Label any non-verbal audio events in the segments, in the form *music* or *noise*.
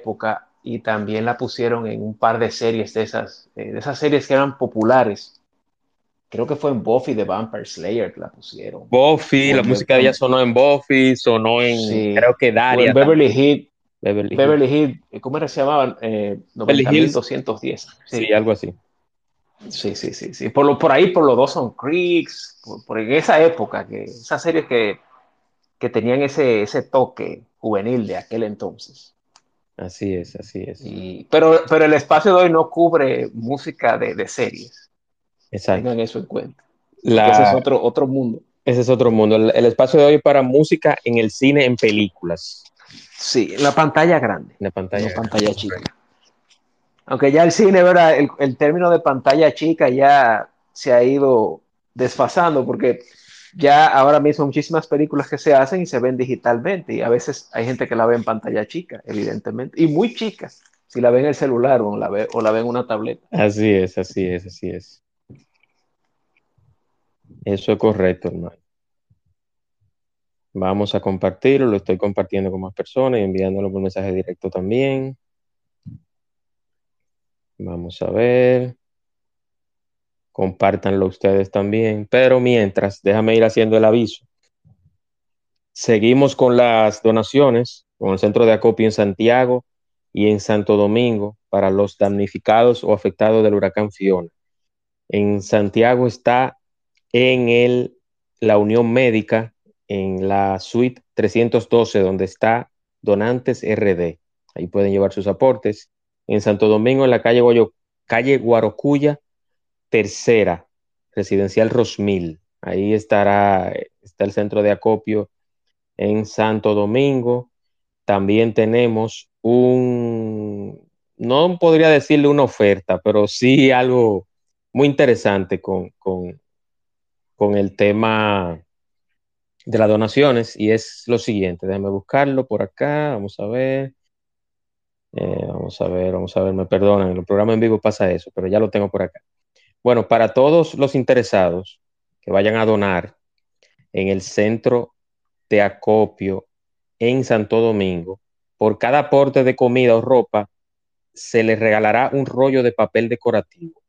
época y también la pusieron en un par de series de esas, eh, de esas series que eran populares. Creo que fue en Buffy the Vampire Slayer que la pusieron. Buffy, la música de ella sonó en Buffy, sonó en, creo que Daria. Beverly Hills. Beverly, Beverly Hills, ¿cómo se llamaban? Eh, 210. Sí. sí. algo así. Sí, sí, sí, sí. Por, lo, por ahí, por los Dawson Creeks, por, por en esa época, que esas series que, que tenían ese, ese toque juvenil de aquel entonces. Así es, así es. pero, pero el espacio de hoy no cubre música de, de series. Exacto. Tengan eso en cuenta. Ese es otro, otro mundo. Ese es otro mundo. El, espacio de hoy para música en el cine, en películas. Sí, la pantalla grande. La pantalla, la pantalla chica. Aunque ya el cine, ¿verdad? El, el término de pantalla chica ya se ha ido desfasando porque ya ahora mismo muchísimas películas que se hacen y se ven digitalmente y a veces hay gente que la ve en pantalla chica, evidentemente, y muy chicas, si la ven en el celular o la ve, o la ven en una tableta. Así es, así es, así es. Eso es correcto, hermano. Vamos a compartirlo, lo estoy compartiendo con más personas y enviándolo por mensaje directo también. Vamos a ver. Compártanlo ustedes también. Pero mientras, déjame ir haciendo el aviso. Seguimos con las donaciones con el centro de acopio en Santiago y en Santo Domingo para los damnificados o afectados del huracán Fiona. En Santiago está en el, la Unión Médica, en la suite 312, donde está Donantes RD. Ahí pueden llevar sus aportes. En Santo Domingo, en la calle, calle Guarocuya, tercera, residencial Rosmil. Ahí estará, está el centro de acopio en Santo Domingo. También tenemos un, no podría decirle una oferta, pero sí algo muy interesante con, con, con el tema de las donaciones y es lo siguiente, déjame buscarlo por acá, vamos a ver. Eh, vamos a ver, vamos a ver, me perdonan, en el programa en vivo pasa eso, pero ya lo tengo por acá. Bueno, para todos los interesados que vayan a donar en el centro de acopio en Santo Domingo, por cada aporte de comida o ropa, se les regalará un rollo de papel decorativo.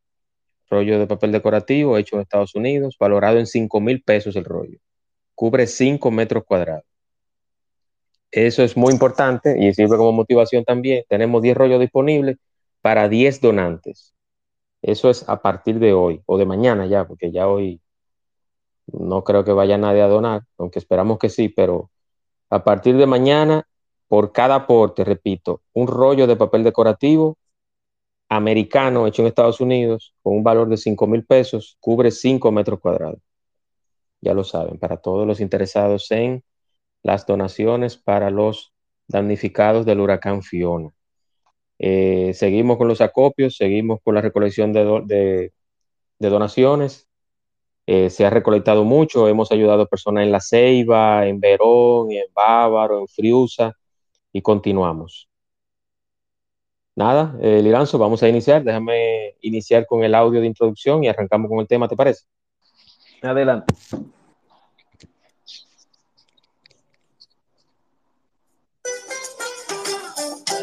Rollo de papel decorativo hecho en Estados Unidos, valorado en 5 mil pesos el rollo. Cubre 5 metros cuadrados. Eso es muy importante y sirve como motivación también. Tenemos 10 rollos disponibles para 10 donantes. Eso es a partir de hoy o de mañana ya, porque ya hoy no creo que vaya nadie a donar, aunque esperamos que sí, pero a partir de mañana, por cada aporte, repito, un rollo de papel decorativo americano hecho en Estados Unidos con un valor de 5 mil pesos, cubre 5 metros cuadrados. Ya lo saben, para todos los interesados en las donaciones para los damnificados del huracán Fiona. Eh, seguimos con los acopios, seguimos con la recolección de, donaciones. Eh, se ha recolectado mucho, hemos ayudado a personas en La Ceiba, en Verón, en Bávaro, en Friusa y continuamos. Nada, eh, Liranzo, vamos a iniciar. Déjame iniciar con el audio de introducción y arrancamos con el tema, ¿te parece? Adelante.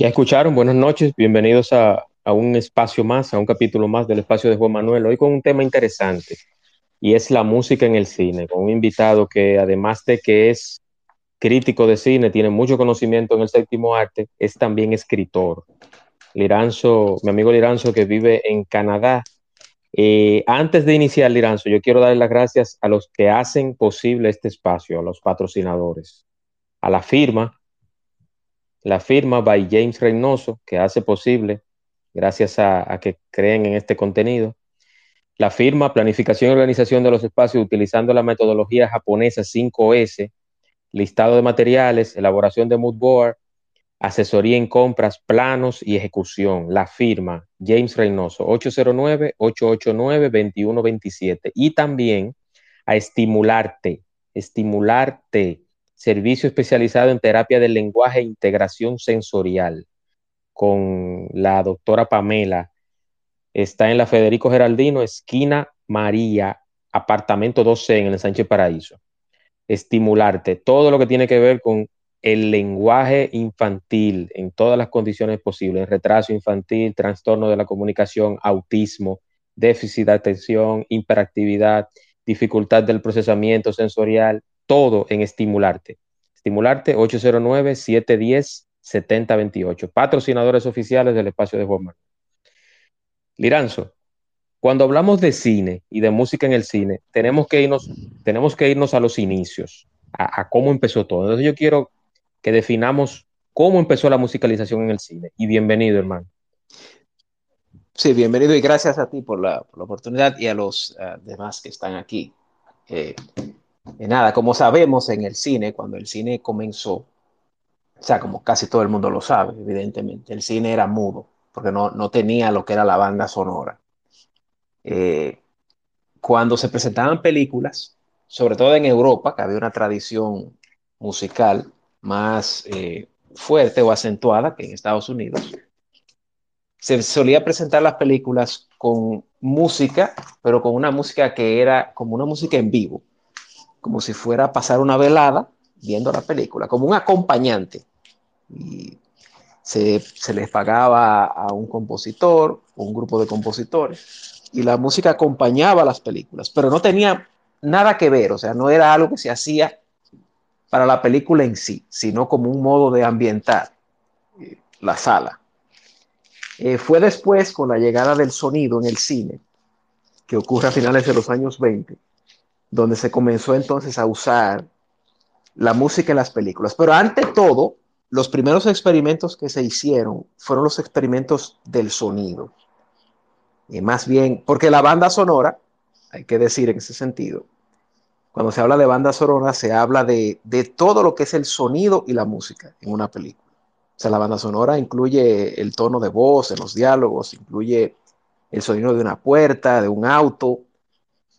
Ya escucharon, buenas noches, bienvenidos a, un espacio más, a un capítulo más del espacio de Juan Manuel, hoy con un tema interesante y es la música en el cine, con un invitado que además de que es crítico de cine, tiene mucho conocimiento en el séptimo arte, es también escritor. Liranzo, mi amigo Liranzo que vive en Canadá. Eh, antes de iniciar, Liranzo, yo quiero darle las gracias a los que hacen posible este espacio, a los patrocinadores, a la firma la firma by James Reynoso, que hace posible, gracias a, que creen en este contenido, la firma Planificación y Organización de los Espacios utilizando la metodología japonesa 5S, listado de materiales, elaboración de mood board, Asesoría en compras, planos y ejecución. La firma James Reynoso, 809-889-2127. Y también a estimularte, estimularte, servicio especializado en terapia del lenguaje e integración sensorial con la doctora Pamela. Está en la Federico Geraldino, esquina María, apartamento 12 en el Sánchez Paraíso. Estimularte, todo lo que tiene que ver con el lenguaje infantil en todas las condiciones posibles, retraso infantil, trastorno de la comunicación, autismo, déficit de atención, hiperactividad, dificultad del procesamiento sensorial, todo en estimularte. Estimularte 809-710-7028. Patrocinadores oficiales del espacio de Juan Liranzo, cuando hablamos de cine y de música en el cine, tenemos que irnos, tenemos que irnos a los inicios, a, cómo empezó todo. Entonces yo quiero que definamos cómo empezó la musicalización en el cine. Y bienvenido, hermano. Sí, bienvenido y gracias a ti por la, por la oportunidad y a los uh, demás que están aquí. Eh, nada, como sabemos en el cine, cuando el cine comenzó, o sea, como casi todo el mundo lo sabe, evidentemente, el cine era mudo, porque no, no tenía lo que era la banda sonora. Eh, cuando se presentaban películas, sobre todo en Europa, que había una tradición musical más eh, fuerte o acentuada que en Estados Unidos, se solía presentar las películas con música, pero con una música que era como una música en vivo, como si fuera a pasar una velada viendo la película, como un acompañante. Y se, se les pagaba a un compositor, un grupo de compositores, y la música acompañaba las películas, pero no tenía nada que ver, o sea, no era algo que se hacía para la película en sí, sino como un modo de ambientar eh, la sala. Eh, fue después, con la llegada del sonido en el cine, que ocurre a finales de los años 20, donde se comenzó entonces a usar la música en las películas. Pero ante todo, los primeros experimentos que se hicieron fueron los experimentos del sonido. Y más bien, porque la banda sonora, hay que decir en ese sentido, cuando se habla de banda sonora, se habla de, de, todo lo que es el sonido y la música en una película. O sea, la banda sonora incluye el tono de voz en los diálogos, incluye el sonido de una puerta, de un auto,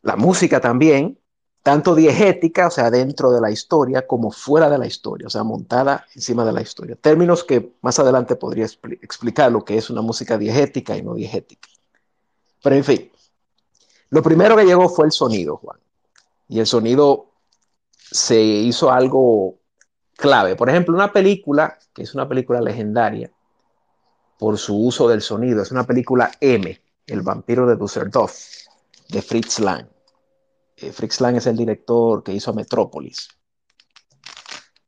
la música también, tanto diegética, o sea, dentro de la historia, como fuera de la historia, o sea, montada encima de la historia. Términos que más adelante podría expl explicar lo que es una música diegética y no diegética. Pero en fin, lo primero que llegó fue el sonido, Juan y el sonido se hizo algo clave. Por ejemplo, una película, que es una película legendaria por su uso del sonido, es una película M, El vampiro de Düsseldorf, de Fritz Lang. Eh, Fritz Lang es el director que hizo Metrópolis.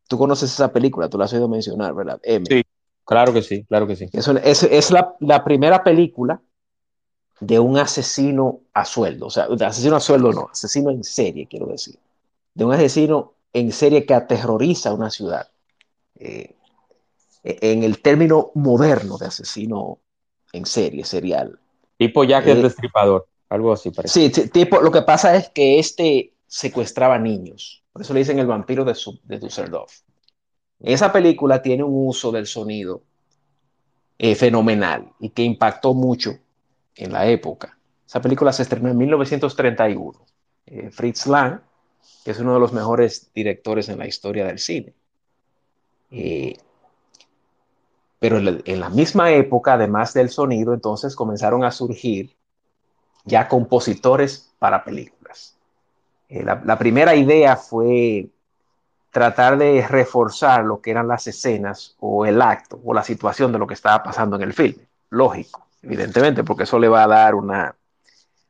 Tú conoces esa película, tú la has oído mencionar, ¿verdad? M. Sí, claro que sí, claro que sí. Es, es, es la, la primera película de un asesino a sueldo, o sea, de asesino a sueldo no, asesino en serie, quiero decir, de un asesino en serie que aterroriza una ciudad, eh, en el término moderno de asesino en serie, serial. Tipo Jack el eh, Destripador, algo así parece. Sí, tipo, lo que pasa es que este secuestraba niños, por eso le dicen el vampiro de, de Düsseldorf. Esa película tiene un uso del sonido eh, fenomenal y que impactó mucho en la época. Esa película se estrenó en 1931. Eh, Fritz Lang, que es uno de los mejores directores en la historia del cine. Eh, pero en la, misma época, además del sonido, entonces comenzaron a surgir ya compositores para películas. Eh, la, primera idea fue tratar de reforzar lo que eran las escenas o el acto o la situación de lo que estaba pasando en el filme. Lógico evidentemente, porque eso le va a dar una,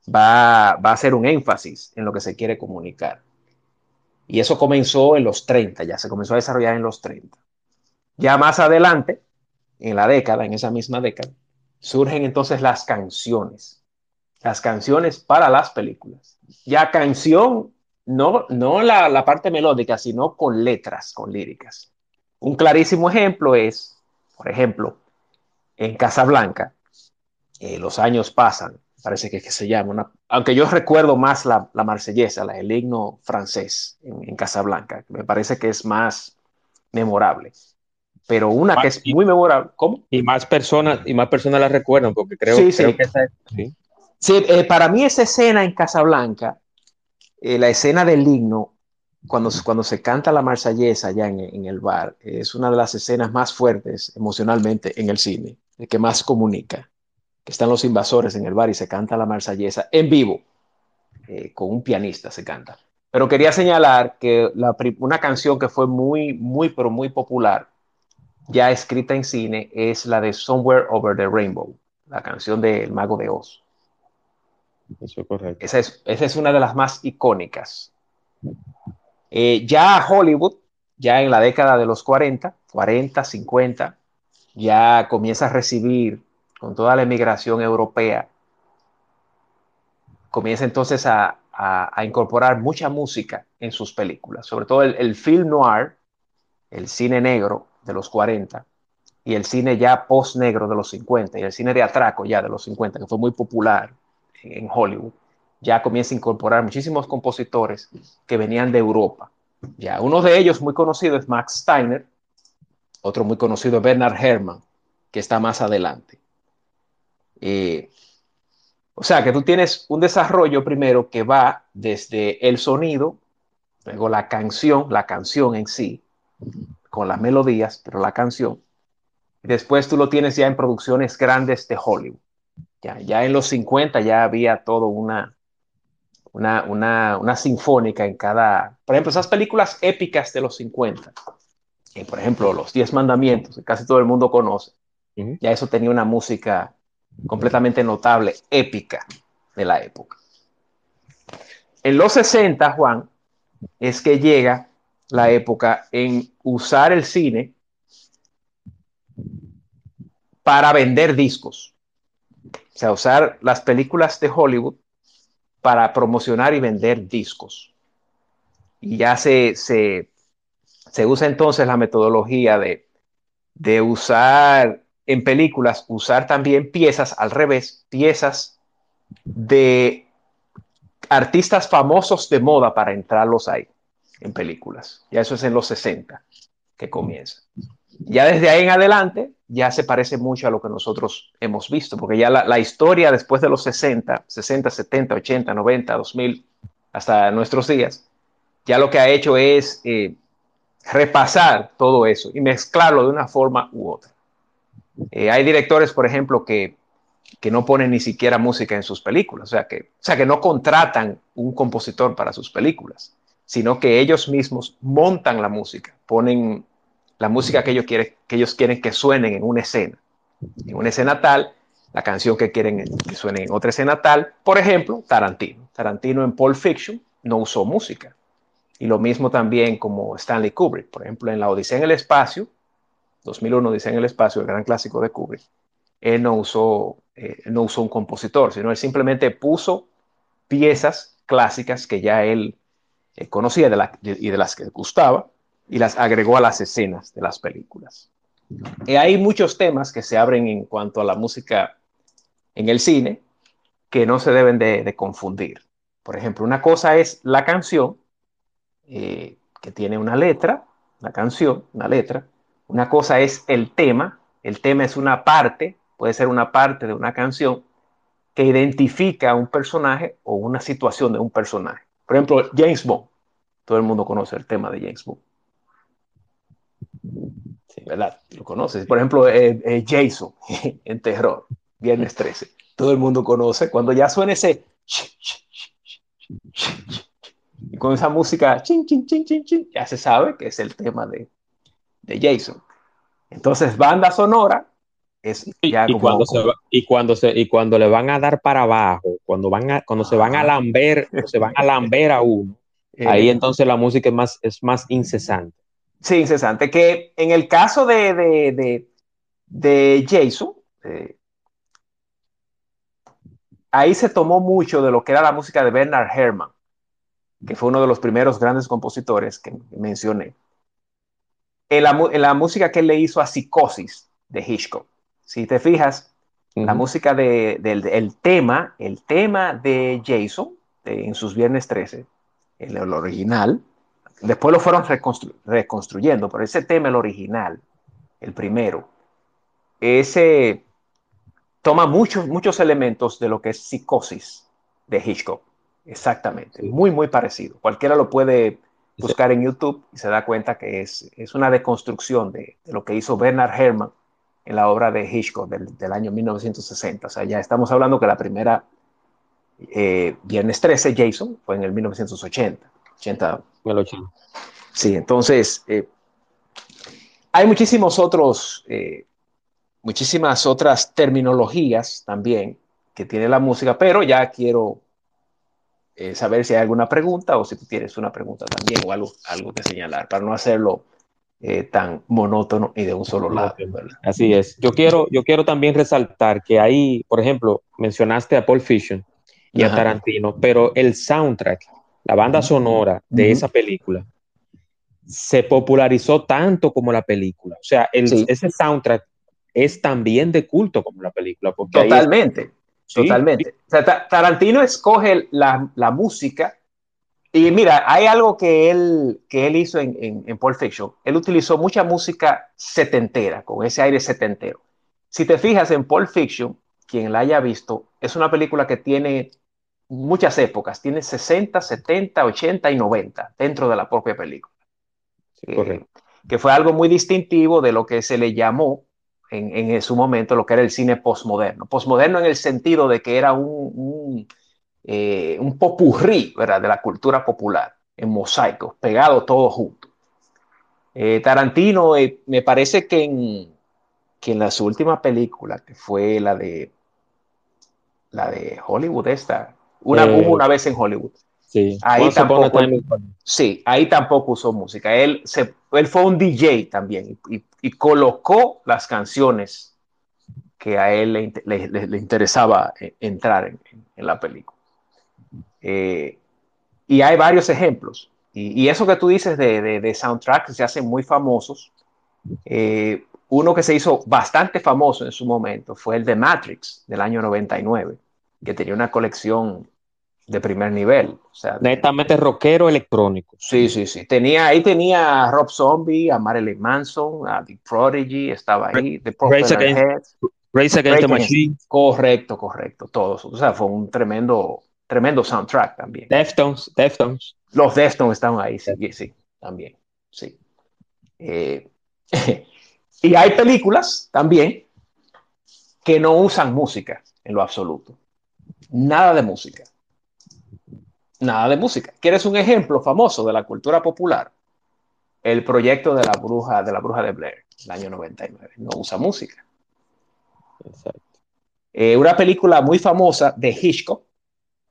va, va a hacer un énfasis en lo que se quiere comunicar. Y eso comenzó en los 30, ya se comenzó a desarrollar en los 30. Ya más adelante, en la década, en esa misma década, surgen entonces las canciones. Las canciones para las películas. Ya canción, no, no la, la parte melódica, sino con letras, con líricas. Un clarísimo ejemplo es, por ejemplo, en Casablanca, eh, los años pasan, parece que, que se llama, una, aunque yo recuerdo más la, la marsellesa, la, el himno francés en, en Casablanca, me parece que es más memorable. pero una que es muy memorable. ¿Cómo? Y más personas, y más personas la recuerdan, porque creo, creo sí. que esa sí. Eh, para mí esa escena en Casablanca, eh, la escena del himno, cuando, cuando se canta la marsellesa allá en, el bar, es una de las escenas más fuertes emocionalmente en el cine, el que más comunica, que están los invasores en el bar y se canta la marsellesa en vivo, eh, con un pianista se canta. Pero quería señalar que una canción que fue muy, muy, pero muy popular, ya escrita en cine, es la de Somewhere Over the Rainbow, la canción del Mago de Oz. Eso es correcto. Esa es, una de las más icónicas. Eh, ya Hollywood, ya en la década de los 40, 40, 50, ya comienza a recibir con toda la emigración europea, comienza entonces a, incorporar mucha música en sus películas, sobre todo el, el, film noir, el cine negro de los 40 y el cine ya post-negro de los 50 y el cine de atraco ya de los 50, que fue muy popular en, Hollywood ya comienza a incorporar muchísimos compositores que venían de Europa. Ya uno de ellos muy conocido es Max Steiner, otro muy conocido es Bernard Herrmann, que está más adelante. Eh, o sea que tú tienes un desarrollo primero que va desde el sonido, luego la canción, la canción en sí, con las melodías, pero la canción. Después tú lo tienes ya en producciones grandes de Hollywood. Ya, ya en los 50 ya había todo una, una, una, una, sinfónica en cada, por ejemplo, esas películas épicas de los 50, eh, por ejemplo, Los Diez Mandamientos, que casi todo el mundo conoce, uh -huh. ya eso tenía una música completamente notable, épica de la época. En los 60, Juan, es que llega la época en usar el cine para vender discos. O sea, usar las películas de Hollywood para promocionar y vender discos. Y ya se, se, se usa entonces la metodología de, de, usar en películas, usar también piezas al revés, piezas de artistas famosos de moda para entrarlos ahí en películas. Ya eso es en los 60 que comienza. Ya desde ahí en adelante ya se parece mucho a lo que nosotros hemos visto, porque ya la, historia después de los 60, 60, 70, 80, 90, 2000, hasta nuestros días, ya lo que ha hecho es eh, repasar todo eso y mezclarlo de una forma u otra. Eh, hay directores, por ejemplo, que, que, no ponen ni siquiera música en sus películas, o sea, que, o sea, que no contratan un compositor para sus películas, sino que ellos mismos montan la música, ponen la música que ellos, quieren, que ellos quieren que suenen en una escena. En una escena tal, la canción que quieren que suene en otra escena tal. Por ejemplo, Tarantino. Tarantino en Pulp Fiction no usó música. Y lo mismo también como Stanley Kubrick. Por ejemplo, en La Odisea en el Espacio, 2001 Odisea en el Espacio, el gran clásico de Kubrick, él no usó, eh, no usó un compositor, sino él simplemente puso piezas clásicas que ya él eh, conocía de la, y de las que gustaba y las agregó a las escenas de las películas. Y hay muchos temas que se abren en cuanto a la música en el cine que no se deben de, confundir. Por ejemplo, una cosa es la canción, eh, que tiene una letra, la canción, una letra. Una cosa es el tema, el tema es una parte, puede ser una parte de una canción que identifica a un personaje o una situación de un personaje. Por ejemplo, James Bond. Todo el mundo conoce el tema de James Bond. Sí, ¿verdad? Lo conoces. Por ejemplo, eh, eh, Jason *laughs* en Terror, Viernes 13. Todo el mundo conoce. Cuando ya suena ese. Y con esa música, chin, chin, chin, chin, chin, ya se sabe que es el tema de, de Jason. Entonces, banda sonora es ya y, como, cuando como, se va, y cuando se y cuando le van a dar para abajo, cuando van a, cuando se van a lamber, se van a lamber a uno, eh, ahí entonces la música es más, es más incesante. Sí, incesante. Que en el caso de, de, de, de Jason, eh, ahí se tomó mucho de lo que era la música de Bernard Herrmann, que fue uno de los primeros grandes compositores que mencioné. En la, en la música que él le hizo a Psicosis de Hitchcock. Si te fijas, uh -huh. la música de, del de, el tema, el tema de Jason en sus Viernes 13, el, el original, después lo fueron reconstru reconstruyendo, pero ese tema, el original, el primero, ese toma muchos, muchos elementos de lo que es psicosis de Hitchcock. Exactamente, muy, muy parecido. Cualquiera lo puede buscar en YouTube y se da cuenta que es, es una deconstrucción de, de, lo que hizo Bernard Herrmann en la obra de Hitchcock del, del año 1960. O sea, ya estamos hablando que la primera eh, Viernes 13, Jason, fue en el 1980. 80. Sí, entonces eh, hay muchísimos otros, eh, muchísimas otras terminologías también que tiene la música, pero ya quiero eh, saber si hay alguna pregunta o si tú tienes una pregunta también o algo, algo que señalar para no hacerlo eh, tan monótono y de un solo lado. ¿verdad? Así es. Yo quiero, yo quiero también resaltar que ahí, por ejemplo, mencionaste a Paul Fiction y Ajá. a Tarantino, pero el soundtrack, la banda sonora de uh -huh. esa película, se popularizó tanto como la película. O sea, el, sí. ese soundtrack es también de culto como la película. Porque totalmente, es... totalmente. Sí. O sea, Tarantino escoge la, la, música y mira, hay algo que él, que él hizo en, en, en Pulp Fiction. Él utilizó mucha música setentera, con ese aire setentero. Si te fijas en Pulp Fiction, quien la haya visto, es una película que tiene muchas épocas, tiene 60, 70, 80 y 90 dentro de la propia película. Eh, que fue algo muy distintivo de lo que se le llamó en, en su momento lo que era el cine postmoderno. Postmoderno en el sentido de que era un, un, eh, un popurrí ¿verdad? de la cultura popular, en mosaicos, pegado todo junto. Eh, Tarantino, eh, me parece que en, que en las últimas películas, que fue la de la de Hollywood esta, una, hubo una vez en Hollywood, Sí. Ahí tampoco, sí, ahí tampoco usó música. Él, se, él fue un DJ también y, y, colocó las canciones que a él le, le, le interesaba eh, entrar en, en la película. Eh, y hay varios ejemplos. Y, y, eso que tú dices de, de, de soundtracks se hacen muy famosos. Eh, uno que se hizo bastante famoso en su momento fue el de Matrix del año 99, que tenía una colección de primer nivel. O sea, Netamente rockero electrónico. Sí, sí, sí. Tenía, ahí tenía a Rob Zombie, a Marilyn Manson, a The Prodigy, estaba ahí. The Race Against, Race Against the Machine. Correcto, correcto, todos. O sea, fue un tremendo, tremendo soundtrack también. Deftones, Deftones. Los Deftones estaban ahí, sí, sí, también, sí. Eh, *laughs* y hay películas también que no usan música en lo absoluto. Nada de música nada de música. ¿Quieres un ejemplo famoso de la cultura popular? El proyecto de la bruja de la bruja de Blair, el año 99. No usa música. Exacto. Eh, una película muy famosa de Hitchcock,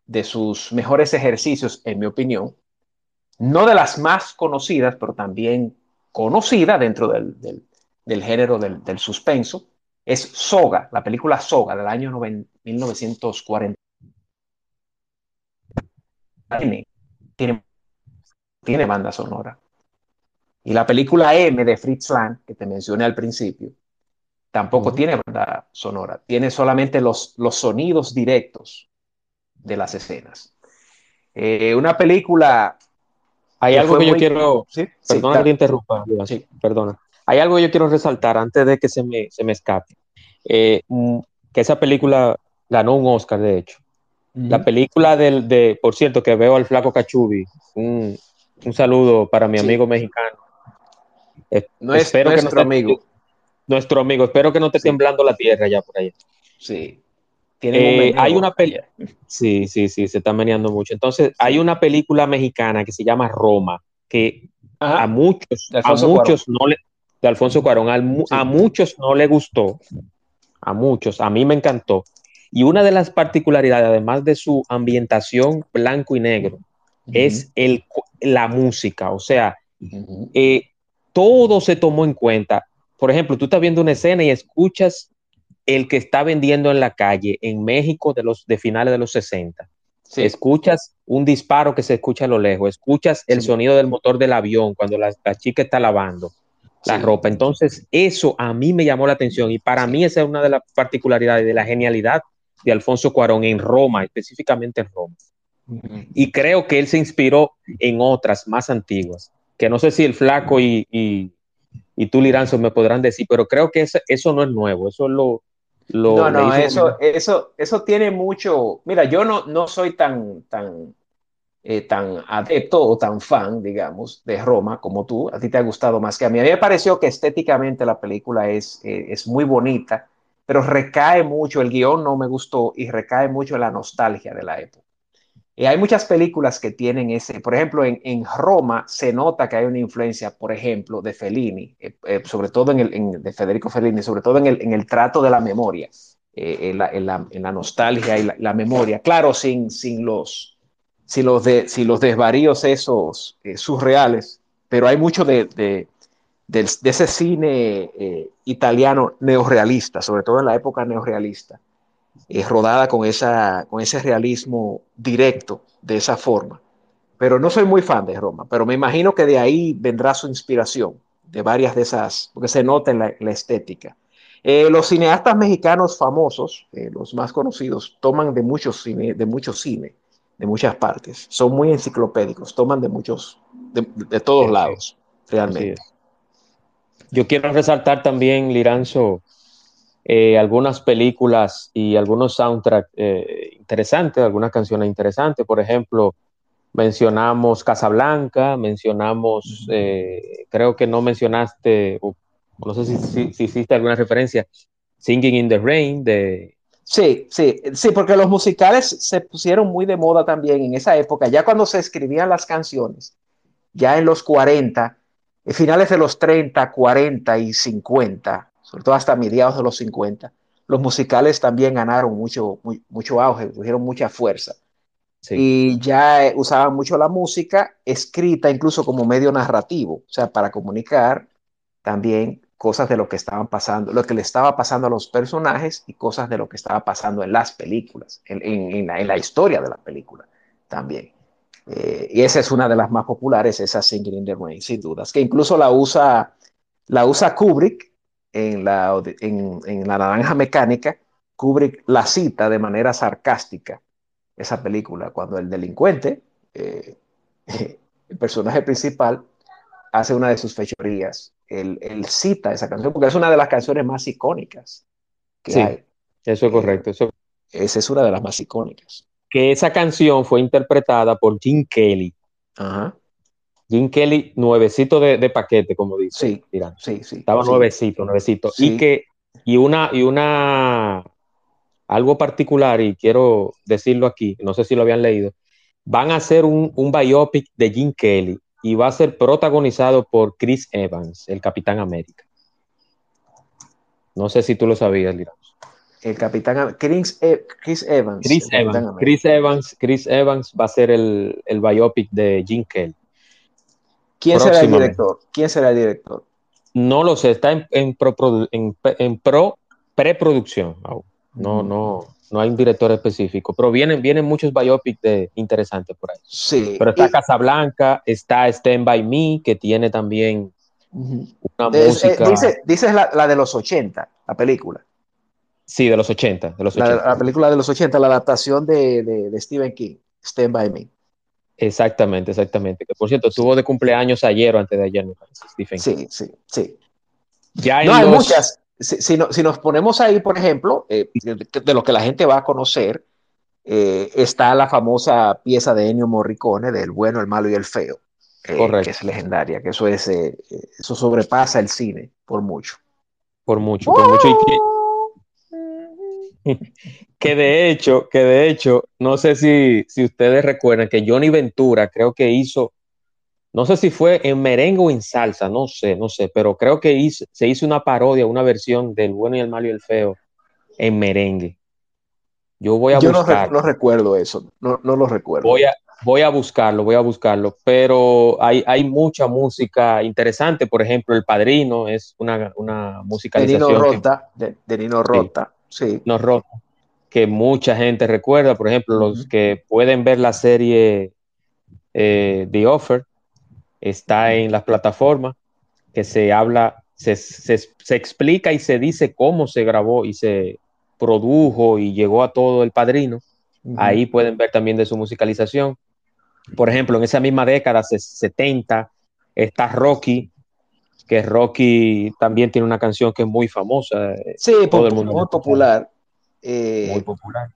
de sus mejores ejercicios, en mi opinión. No de las más conocidas, pero también conocida dentro del, del, del género del, del, suspenso. Es Soga, la película Soga del año 1940 tiene, tiene, tiene banda sonora. Y la película M de Fritz Lang, que te mencioné al principio, tampoco uh -huh. tiene banda sonora. Tiene solamente los, los sonidos directos de las escenas. Eh, una película. Hay algo que yo muy... quiero. ¿Sí? Perdona sí, que te interrumpa. Sí. Perdona. Hay algo que yo quiero resaltar antes de que se me, se me escape. Eh, que esa película ganó un Oscar, de hecho. La película del, de, por cierto, que veo al flaco Cachubi, un, un saludo para mi sí. amigo mexicano. Eh, no es espero nuestro que no amigo. Nuestro amigo, espero que no esté sí. temblando la tierra ya por ahí. Sí. Eh, hay una película. Sí, sí, sí, se está meneando mucho. Entonces, hay una película mexicana que se llama Roma, que Ajá. a muchos, a muchos Cuarón. no le, de Alfonso Cuarón, a, sí. a muchos no le gustó, a muchos, a mí me encantó y una de las particularidades, además de su ambientación blanco y negro, uh -huh. es el, la música. O sea, uh -huh. eh, todo se tomó en cuenta. Por ejemplo, tú estás viendo una escena y escuchas el que está vendiendo en la calle en México de, los, de finales de los 60. Sí. Escuchas un disparo que se escucha a lo lejos, escuchas el sí. sonido del motor del avión cuando la, la chica está lavando la sí. ropa. Entonces, eso a mí me llamó la atención y para mí esa es una de las particularidades de la genialidad de Alfonso Cuarón en Roma, específicamente en Roma. Uh -huh. Y creo que él se inspiró en otras más antiguas, que no sé si el flaco y, y, y tú, Liranzo, me podrán decir, pero creo que eso, eso no es nuevo, eso es lo... lo no, no, eso, eso, eso tiene mucho... Mira, yo no, no soy tan, tan, eh, tan adepto o tan fan, digamos, de Roma como tú. A ti te ha gustado más que a mí. A mí me pareció que estéticamente la película es, eh, es muy bonita, pero recae mucho, el guion no me gustó y recae mucho la nostalgia de la época. Y hay muchas películas que tienen ese, por ejemplo, en, en, Roma se nota que hay una influencia, por ejemplo, de Fellini, eh, eh, sobre todo en el, de Federico Fellini, sobre todo en el, en el trato de la memoria, eh, en, la, la, en, la, nostalgia y la, memoria. Claro, sin, sin, los, sin, los, de, sin los desvaríos esos surreales, pero hay mucho de, de, de ese cine eh, italiano neorealista, sobre todo en la época neorealista eh, rodada con, esa, con ese realismo directo, de esa forma. Pero no soy muy fan de Roma, pero me imagino que de ahí vendrá su inspiración, de varias de esas, porque se nota en la, la estética. Eh, los cineastas mexicanos famosos, eh, los más conocidos, toman de mucho cine, de mucho cine, de muchas partes. Son muy enciclopédicos, toman de muchos, de, de todos lados, realmente. Yo quiero resaltar también, Liranzo, eh, algunas películas y algunos soundtracks eh, interesantes, algunas canciones interesantes. Por ejemplo, mencionamos Casablanca, mencionamos, eh, creo que no mencionaste, o, no sé si, si, si, hiciste alguna referencia, Singing in the Rain de... Sí, sí, sí, porque los musicales se pusieron muy de moda también en esa época, ya cuando se escribían las canciones, ya en los 40, finales de los 30, 40 y 50, sobre todo hasta mediados de los 50, los musicales también ganaron mucho, muy, mucho auge, tuvieron mucha fuerza. Sí. Y ya usaban mucho la música escrita incluso como medio narrativo, o sea, para comunicar también cosas de lo que estaban pasando, lo que le estaba pasando a los personajes y cosas de lo que estaba pasando en las películas, en, en, en, la, en la, historia de la película también. Eh, y esa es una de las más populares, esa Singing in the Rain, sin dudas, que incluso la usa, la usa Kubrick en la, en, en la Naranja Mecánica, Kubrick la cita de manera sarcástica esa película, cuando el delincuente, eh, *laughs* el personaje principal, hace una de sus fechorías. Él, él, cita esa canción porque es una de las canciones más icónicas que sí, hay. Eso es correcto. Eso... Esa es una de las más icónicas. Que esa canción fue interpretada por Jim Kelly. Ajá. Jim Kelly, nuevecito de, de paquete, como dice. Sí, Irán. sí, sí. Estaba sí. nuevecito, nuevecito. Sí. Y que, y una, y una, algo particular, y quiero decirlo aquí, no sé si lo habían leído, van a hacer un, un biopic de Jim Kelly y va a ser protagonizado por Chris Evans, el Capitán América. No sé si tú lo sabías, Lira. El Capitán Chris, e Chris Evans. Chris Evans, Chris Evans, Chris Evans va a ser el, el biopic de Jim Kelly. ¿Quién será el director? ¿Quién será el director? No lo sé, está en, en, pro, en, en pro preproducción. No, no, no hay un director específico, pero vienen, vienen muchos biopics de, interesantes por ahí. Sí. Pero está y, Casablanca, está Stand By Me, que tiene también una es, música. Eh, dices dice la, la, de los 80, la película. Sí, de los 80. De los 80. La, la, película de los 80, la adaptación de, de, de Stephen King, Stand By Me. Exactamente, exactamente. Que por cierto, estuvo de cumpleaños ayer o antes de ayer, Stephen King. Sí, sí, sí. Ya no, hay los... muchas. Si, si, no, si, nos ponemos ahí, por ejemplo, eh, de, de, lo que la gente va a conocer, eh, está la famosa pieza de Ennio Morricone del bueno, el malo y el feo, eh, que es legendaria, que eso es, eso sobrepasa el cine por mucho. Por mucho, por mucho. Y que, de hecho, que de hecho, no sé si, si ustedes recuerdan que Johnny Ventura creo que hizo no sé si fue en merengue o en salsa, no sé, no sé, pero creo que hizo, se hizo una parodia, una versión del bueno y el malo y el feo en merengue. Yo voy a Yo buscarlo. no, no, recuerdo eso, no, no lo recuerdo. Voy a, voy a buscarlo, voy a buscarlo, pero hay, hay mucha música interesante, por ejemplo, El Padrino es una, una musicalización. De Nino Rota, que, de, de, Nino Rota, sí. Sí. Rota, que mucha gente recuerda, por ejemplo, los uh -huh. que pueden ver la serie eh, The Offer, está en las plataformas, que se habla, se, se, se, explica y se dice cómo se grabó y se produjo y llegó a todo el padrino. Uh -huh. Ahí pueden ver también de su musicalización. Por ejemplo, en esa misma década, 70, está Rocky, que Rocky también tiene una canción que es muy famosa. Eh, sí, todo el mundo muy popular. Eh, muy popular.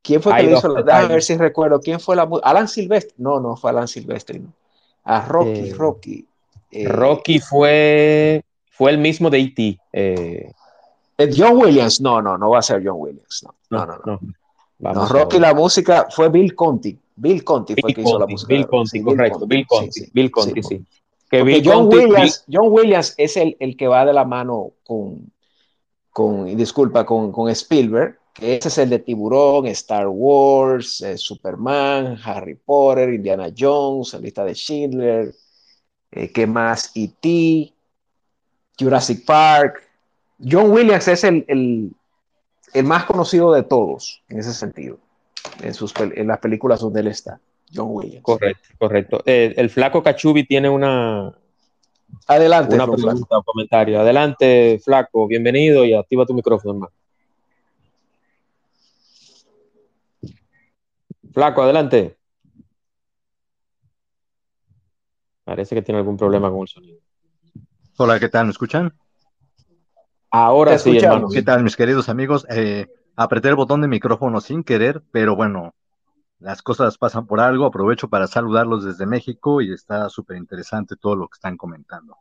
¿Quién fue que le hizo? Déjame ver si recuerdo. ¿Quién fue la Alan Silvestre? No, no fue Alan Silvestre. No. A Rocky, Eh, Rocky. eh, Rocky fue, fue el mismo de E.T. eh, John Williams. No, no, no va a ser John Williams. No, no, no. Rocky, la música fue Bill Conti. Bill Conti fue el que hizo la música. Bill Conti, Sí, correcto. Bill Conti, sí. Bill Conti, Sí, sí. Que Porque Bill John, Conti- Williams, John Williams es el, el que va de la mano con, con disculpa, con, con Spielberg, que ese es el de Tiburón, Star Wars, eh, Superman, Harry Potter, Indiana Jones, la lista de Schindler, eh, ¿qué más? E.T., Jurassic Park. John Williams es el, el, el más conocido de todos en ese sentido, en, sus, en las películas donde él está. John Williams. Correcto, correcto. Eh, el flaco Cachubi tiene una, Adelante, una pregunta o comentario. Adelante, flaco, bienvenido y activa tu micrófono, hermano. Flaco, adelante. Parece que tiene algún problema con el sonido. Hola, ¿qué tal? ¿Me escuchan? Ahora sí, escuchamos. hermano. ¿Qué tal, mis queridos amigos? Eh, apreté el botón de micrófono sin querer, pero bueno, las cosas pasan por algo. Aprovecho para saludarlos desde México y está súper interesante todo lo que están comentando.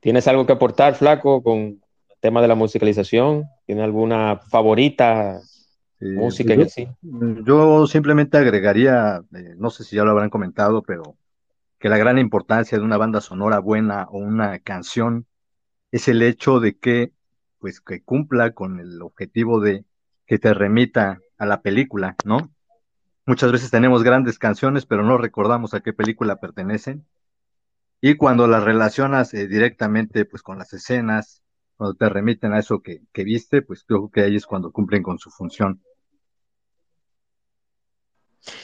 ¿Tienes algo que aportar, flaco, con el tema de la musicalización? ¿Tiene alguna favorita Eh, música yo, en sí? yo simplemente agregaría, eh, no sé si ya lo habrán comentado, pero que la gran importancia de una banda sonora buena o una canción es el hecho de que, pues, que cumpla con el objetivo de que te remita a la película, ¿no? Muchas veces tenemos grandes canciones, pero no recordamos a qué película pertenecen. Y cuando las relacionas eh, directamente, pues, con las escenas, cuando te remiten a eso que, que viste, pues creo que ahí es cuando cumplen con su función.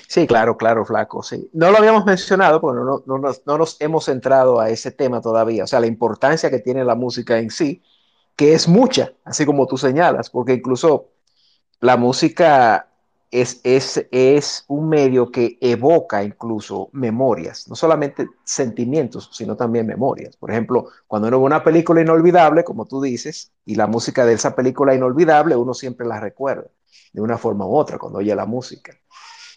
Sí, claro, claro, flaco, sí. No lo habíamos mencionado no, no- no nos, no nos hemos centrado a ese tema todavía, o sea, la importancia que tiene la música en sí, que es mucha, así como tú señalas, porque incluso la música es, es, es un medio que evoca incluso memorias, no solamente sentimientos, sino también memorias. Por ejemplo, cuando uno ve una película inolvidable, como tú dices, y la música de esa película inolvidable, uno siempre la recuerda de una forma u otra cuando oye la música.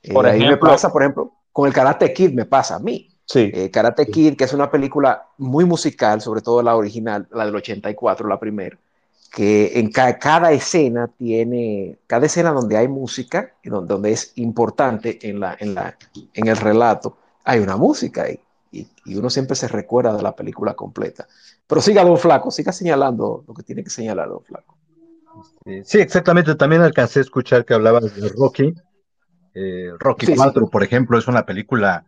Eh, Por ahí me pasa, por ejemplo, con el Karate Kid me pasa a mí. Sí. Eh, Karate Kid, que es una película muy musical, sobre todo la original, la del 84, la primera, que en ca- cada escena tiene, cada escena donde hay música, y donde, donde es importante en, la, en, la, en el relato, hay una música ahí. Y, y uno siempre se recuerda de la película completa. Pero siga, don Flaco, siga señalando lo que tiene que señalar, don Flaco. Eh, sí, exactamente. También alcancé a escuchar que hablabas de Rocky. Eh, Rocky Sí, sí. 4, por ejemplo, es una película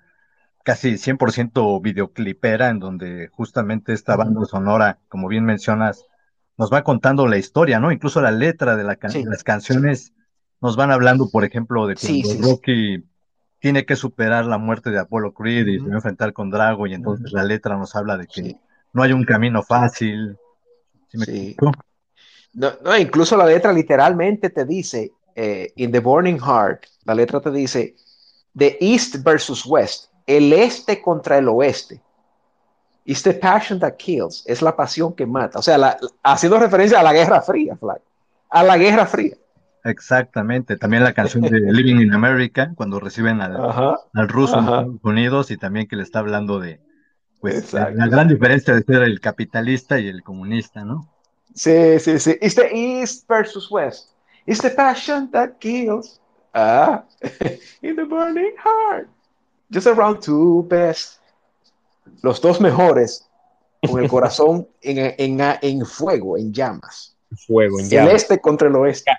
casi 100% videoclipera en donde justamente esta banda sonora, como bien mencionas, nos va contando la historia, ¿no? Incluso la letra de, la can- Sí. las canciones nos van hablando, por ejemplo, de sí, sí. Rocky tiene que superar la muerte de Apollo Creed y se va a enfrentar con Drago y entonces la letra nos habla de que no hay un camino fácil. ¿Sí me? No, no, incluso la letra literalmente te dice, eh, in the burning heart, la letra te dice, the east versus west, el este contra el oeste. It's the passion that kills, es la pasión que mata. O sea, la- haciendo referencia a la Guerra Fría, Flaco. A la Guerra Fría. Exactamente. También la canción de *laughs* Living in America, cuando reciben al, Ajá. al ruso en. Estados Unidos y también que le está hablando de pues Exacto. la gran diferencia de ser el capitalista y el comunista, ¿no? Sí, sí, sí. It's the east versus west. It's the passion that kills. Ah, *laughs* in the burning heart. Just around two best. Los dos mejores con el corazón *laughs* en, en, en fuego, en llamas. Fuego, en El llamas. este contra el oeste.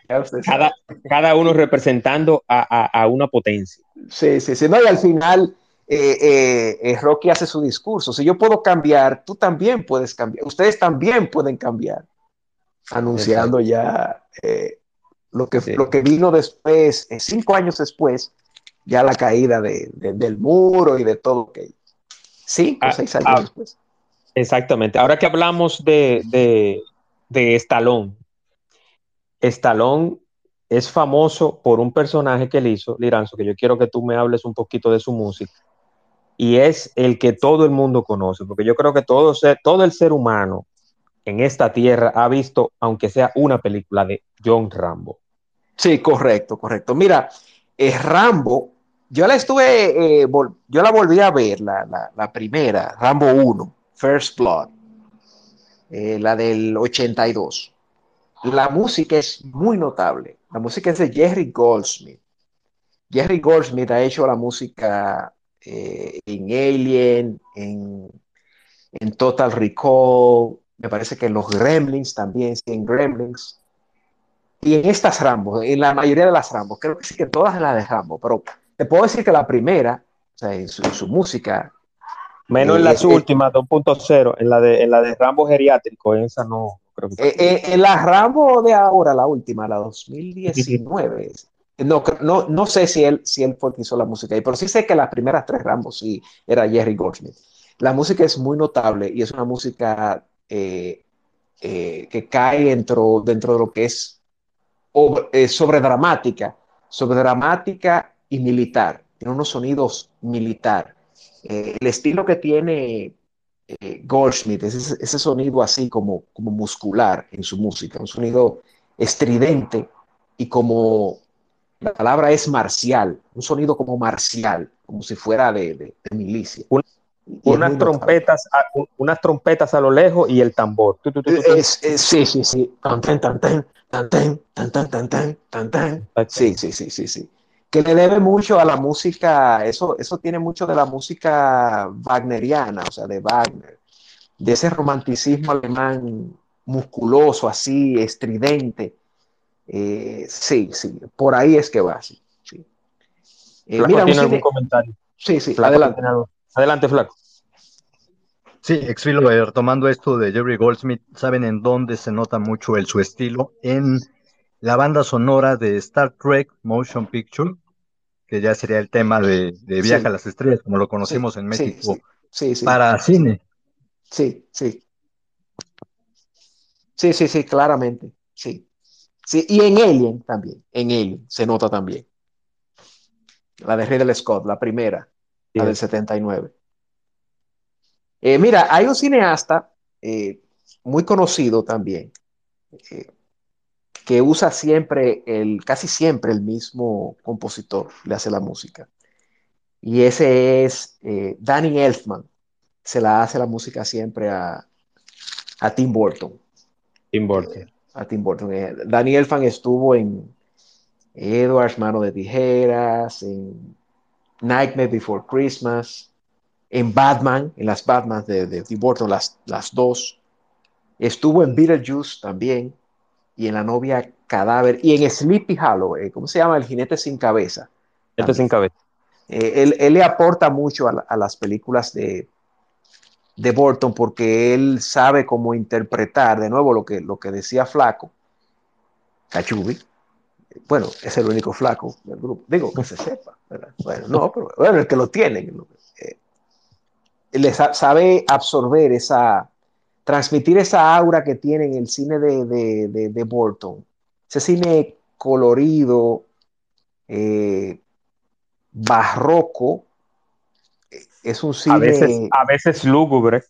Cada, cada uno representando a, a- a una potencia. Sí, sí, sí. No, y al final eh, eh, eh, Rocky hace su discurso. Si yo puedo cambiar, tú también puedes cambiar. Ustedes también pueden cambiar. Anunciando ya lo, que, Sí. lo que vino después, cinco años después, ya la caída de, de- del muro y de todo. Okay. Cinco o Ah, seis años ah. después. Exactamente. Ahora que hablamos de, de, de Stallone, Stallone es famoso por un personaje que él hizo, Liranzo, que yo quiero que tú me hables un poquito de su música, y es el que todo el mundo conoce, porque yo creo que todo, ser, todo el ser humano en esta tierra ha visto, aunque sea una película de John Rambo. Sí, correcto, correcto. Mira, eh, Rambo, yo la estuve, eh, yo la volví a ver, la, la, primera, Rambo 1, First Blood, eh, la del 82. La música es muy notable. La música es de Jerry Goldsmith. Jerry Goldsmith ha hecho la música eh, en Alien, en, en, Total Recall, me parece que en los Gremlins también, sí, en Gremlins. Y en estas Rambo, en la mayoría de las Rambo, creo que sí que todas las de Rambo, pero te puedo decir que la primera, o sea, en su, en su música, Menos en las eh, últimas, 2.0, en la de en la de Rambo geriátrico, esa no creo que eh, eh, en la Rambo de ahora, la última, la 2019. no, no, no sé si él, si él fue el que hizo la música ahí, pero sí sé que las primeras tres Rambo sí era Jerry Goldsmith. La música es muy notable y es una música eh, eh, que cae dentro, dentro de lo que es eh, sobre dramática, sobre dramática y militar. Tiene unos sonidos militar. Eh, el estilo que tiene eh, Goldsmith es ese, ese, sonido así como, como muscular en su música, un sonido estridente y como la palabra es marcial, un sonido como marcial, como si fuera de, de, de milicia. Un, unas trompetas, a, unas trompetas a lo lejos y el tambor. Tu, tu, tu, es, es, sí, sí, sí. Tan, tan, tan, tan, tan, tan, tan, tan, tan, tan, tan. Sí, sí, sí, sí, sí. Que le debe mucho a la música, eso, eso tiene mucho de la música wagneriana, o sea, de Wagner, de ese romanticismo alemán musculoso, así, estridente. Eh, sí, sí, por ahí es que va. Sí, sí. Eh, mira, ¿Tiene algún comentario? Sí, sí, Flaco, adelante. Adelante, Flaco. Sí, Exfilo, retomando esto de Jerry Goldsmith, ¿saben en dónde se nota mucho el, su estilo? En la banda sonora de Star Trek Motion Picture, que ya sería el tema de, de Viaje sí. a las Estrellas, como lo conocimos sí, en México, sí, sí, para cine. Sí, sí. Sí, sí, sí, claramente. Sí. sí. Y en Alien también, en Alien se nota también. La de Ridley Scott, la primera, la del 79. Eh, mira, hay un cineasta eh, muy conocido también, eh, que usa siempre, el, casi siempre el mismo compositor, le hace la música. Y ese es eh, Danny Elfman, se la hace la música siempre a, a Tim Burton. Tim Burton. a Tim Burton. Danny Elfman estuvo en Edwards, Mano de Tijeras, en Nightmare Before Christmas, en Batman, en las Batman de, de Tim Burton, las, las dos. Estuvo en Beetlejuice también, y en La novia cadáver, y en Sleepy Hollow, eh, ¿cómo se llama? El jinete sin cabeza. Jinete sin cabeza. Eh, él, él, le aporta mucho a, a las películas de, de, Burton porque él sabe cómo interpretar, de nuevo, lo que, lo que decía Flaco, Cachubi, bueno, es el único flaco del grupo. Digo, que se sepa. ¿verdad? Bueno, no, pero bueno, el que lo tiene. Eh, le sabe absorber esa, transmitir esa aura que tiene en el cine de, de, de, de Burton. Ese cine colorido, eh, barroco. Es un cine. A veces, a veces lúgubre.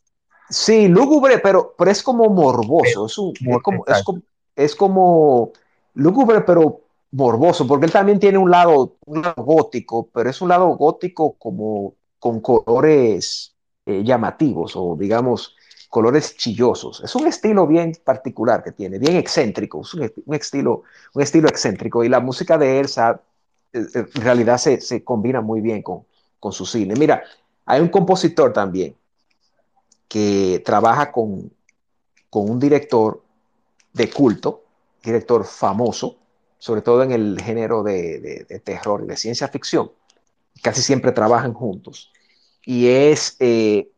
Sí, lúgubre, pero, pero es como morboso. Es, un, es, como, es, como, es como lúgubre, pero morboso, porque él también tiene un lado, un lado gótico, pero es un lado gótico como con colores eh, llamativos o digamos colores chillosos. Es un estilo bien particular que tiene, bien excéntrico, es un, estilo, un estilo excéntrico y la música de Elsa eh, en realidad se, se combina muy bien con, con, su cine. Mira, hay un compositor también que trabaja con, con un director de culto, director famoso, sobre todo en el género de, de, de, terror y de ciencia ficción, casi siempre trabajan juntos. Y es, eh,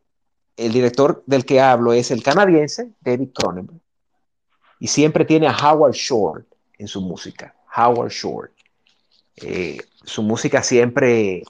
el director del que hablo es el canadiense David Cronenberg. Y siempre tiene a Howard Shore en su música. Howard Shore. Eh, su música siempre,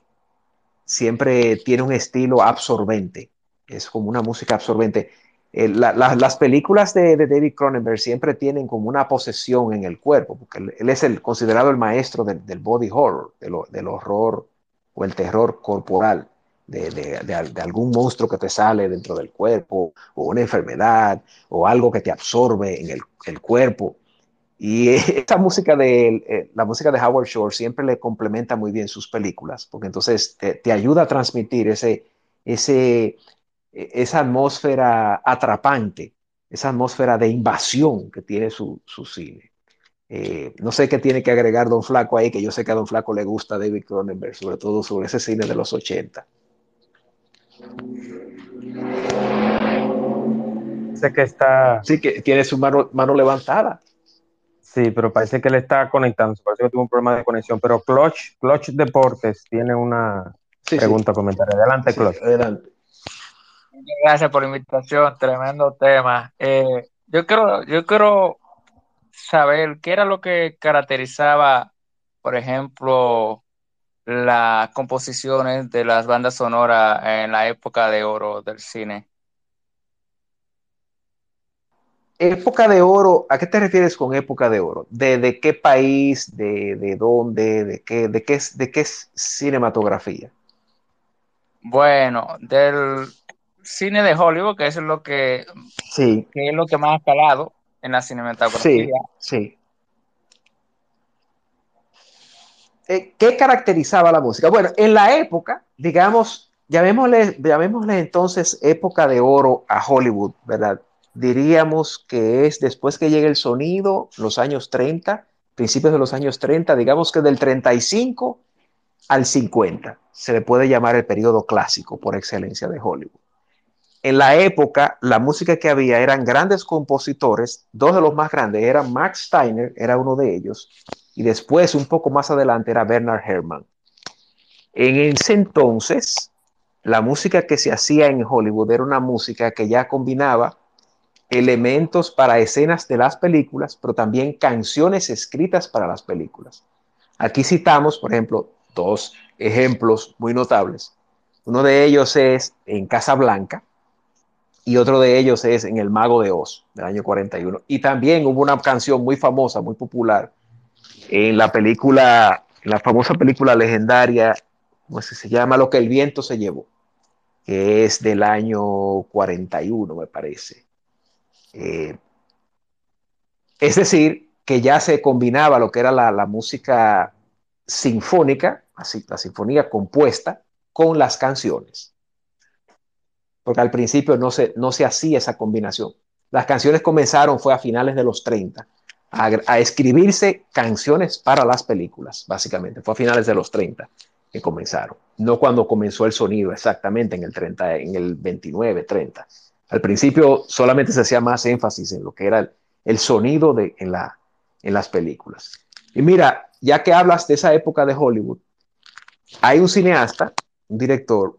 siempre tiene un estilo absorbente. Es como una música absorbente. Eh, la, la, las películas de, David Cronenberg siempre tienen como una posesión en el cuerpo, porque él, es el considerado el maestro del, body horror, del, horror o el terror corporal. De, de, de, algún monstruo que te sale dentro del cuerpo, o una enfermedad, o algo que te absorbe en el, el cuerpo. Y *laughs* esta música de eh, la música de Howard Shore siempre le complementa muy bien sus películas, porque entonces te, ayuda a transmitir ese, ese, e, esa atmósfera atrapante, esa atmósfera de invasión que tiene su, su cine. Eh, no sé qué tiene que agregar Don Flaco ahí, que yo sé que a Don Flaco le gusta David Cronenberg, sobre todo sobre ese cine de los 80. Sé que está. Sí, que tiene su mano, mano levantada. Sí, pero parece que le está conectando, parece que tuvo un problema de conexión. Pero Clutch, Clutch Deportes tiene una sí, pregunta, sí. comentario. Adelante, Clutch. Sí, adelante. Gracias por la invitación, tremendo tema. Eh, yo quiero, yo quiero saber qué era lo que caracterizaba, por ejemplo, las composiciones de las bandas sonoras en la época de oro del cine. Época de oro, ¿a qué te refieres con época de oro? ¿De, de qué país? De, ¿De dónde? ¿De qué, de, qué, ¿De qué cinematografía? Bueno, del cine de Hollywood, que es lo que, sí. que es lo que más ha calado en la cinematografía. Sí, sí. Eh, ¿Qué caracterizaba la música? Bueno, en la época, digamos, llamémosle, llamémosle entonces época de oro a Hollywood, ¿verdad? Diríamos que es después que llegue el sonido, los años 30, principios de los años 30, digamos que del 35 al 50, se le puede llamar el periodo clásico por excelencia de Hollywood en la época, la música que había eran grandes compositores, dos de los más grandes eran Max Steiner, era uno de ellos, y después, un poco más adelante, era Bernard Herrmann. En ese entonces, la música que se hacía en Hollywood era una música que ya combinaba elementos para escenas de las películas, pero también canciones escritas para las películas. Aquí citamos, por ejemplo, dos ejemplos muy notables. Uno de ellos es en Casablanca, y otro de ellos es en El Mago de Oz, del año 41. Y también hubo una canción muy famosa, muy popular, en la película, en la famosa película legendaria, ¿cómo se llama? Lo que el viento se llevó, que es del año 41, me parece. Eh, es decir, que ya se combinaba lo que era la, la música sinfónica, así, la sinfonía compuesta, con las canciones porque al principio no se, no se hacía esa combinación. Las canciones comenzaron, fue a finales de los 30, a, escribirse canciones para las películas, básicamente. Fue a finales de los 30 que comenzaron. No cuando comenzó el sonido, exactamente en el, 30, en el 29, 30. Al principio solamente se hacía más énfasis en lo que era el, sonido en, la, en las películas. Y mira, ya que hablas de esa época de Hollywood, hay un cineasta, un director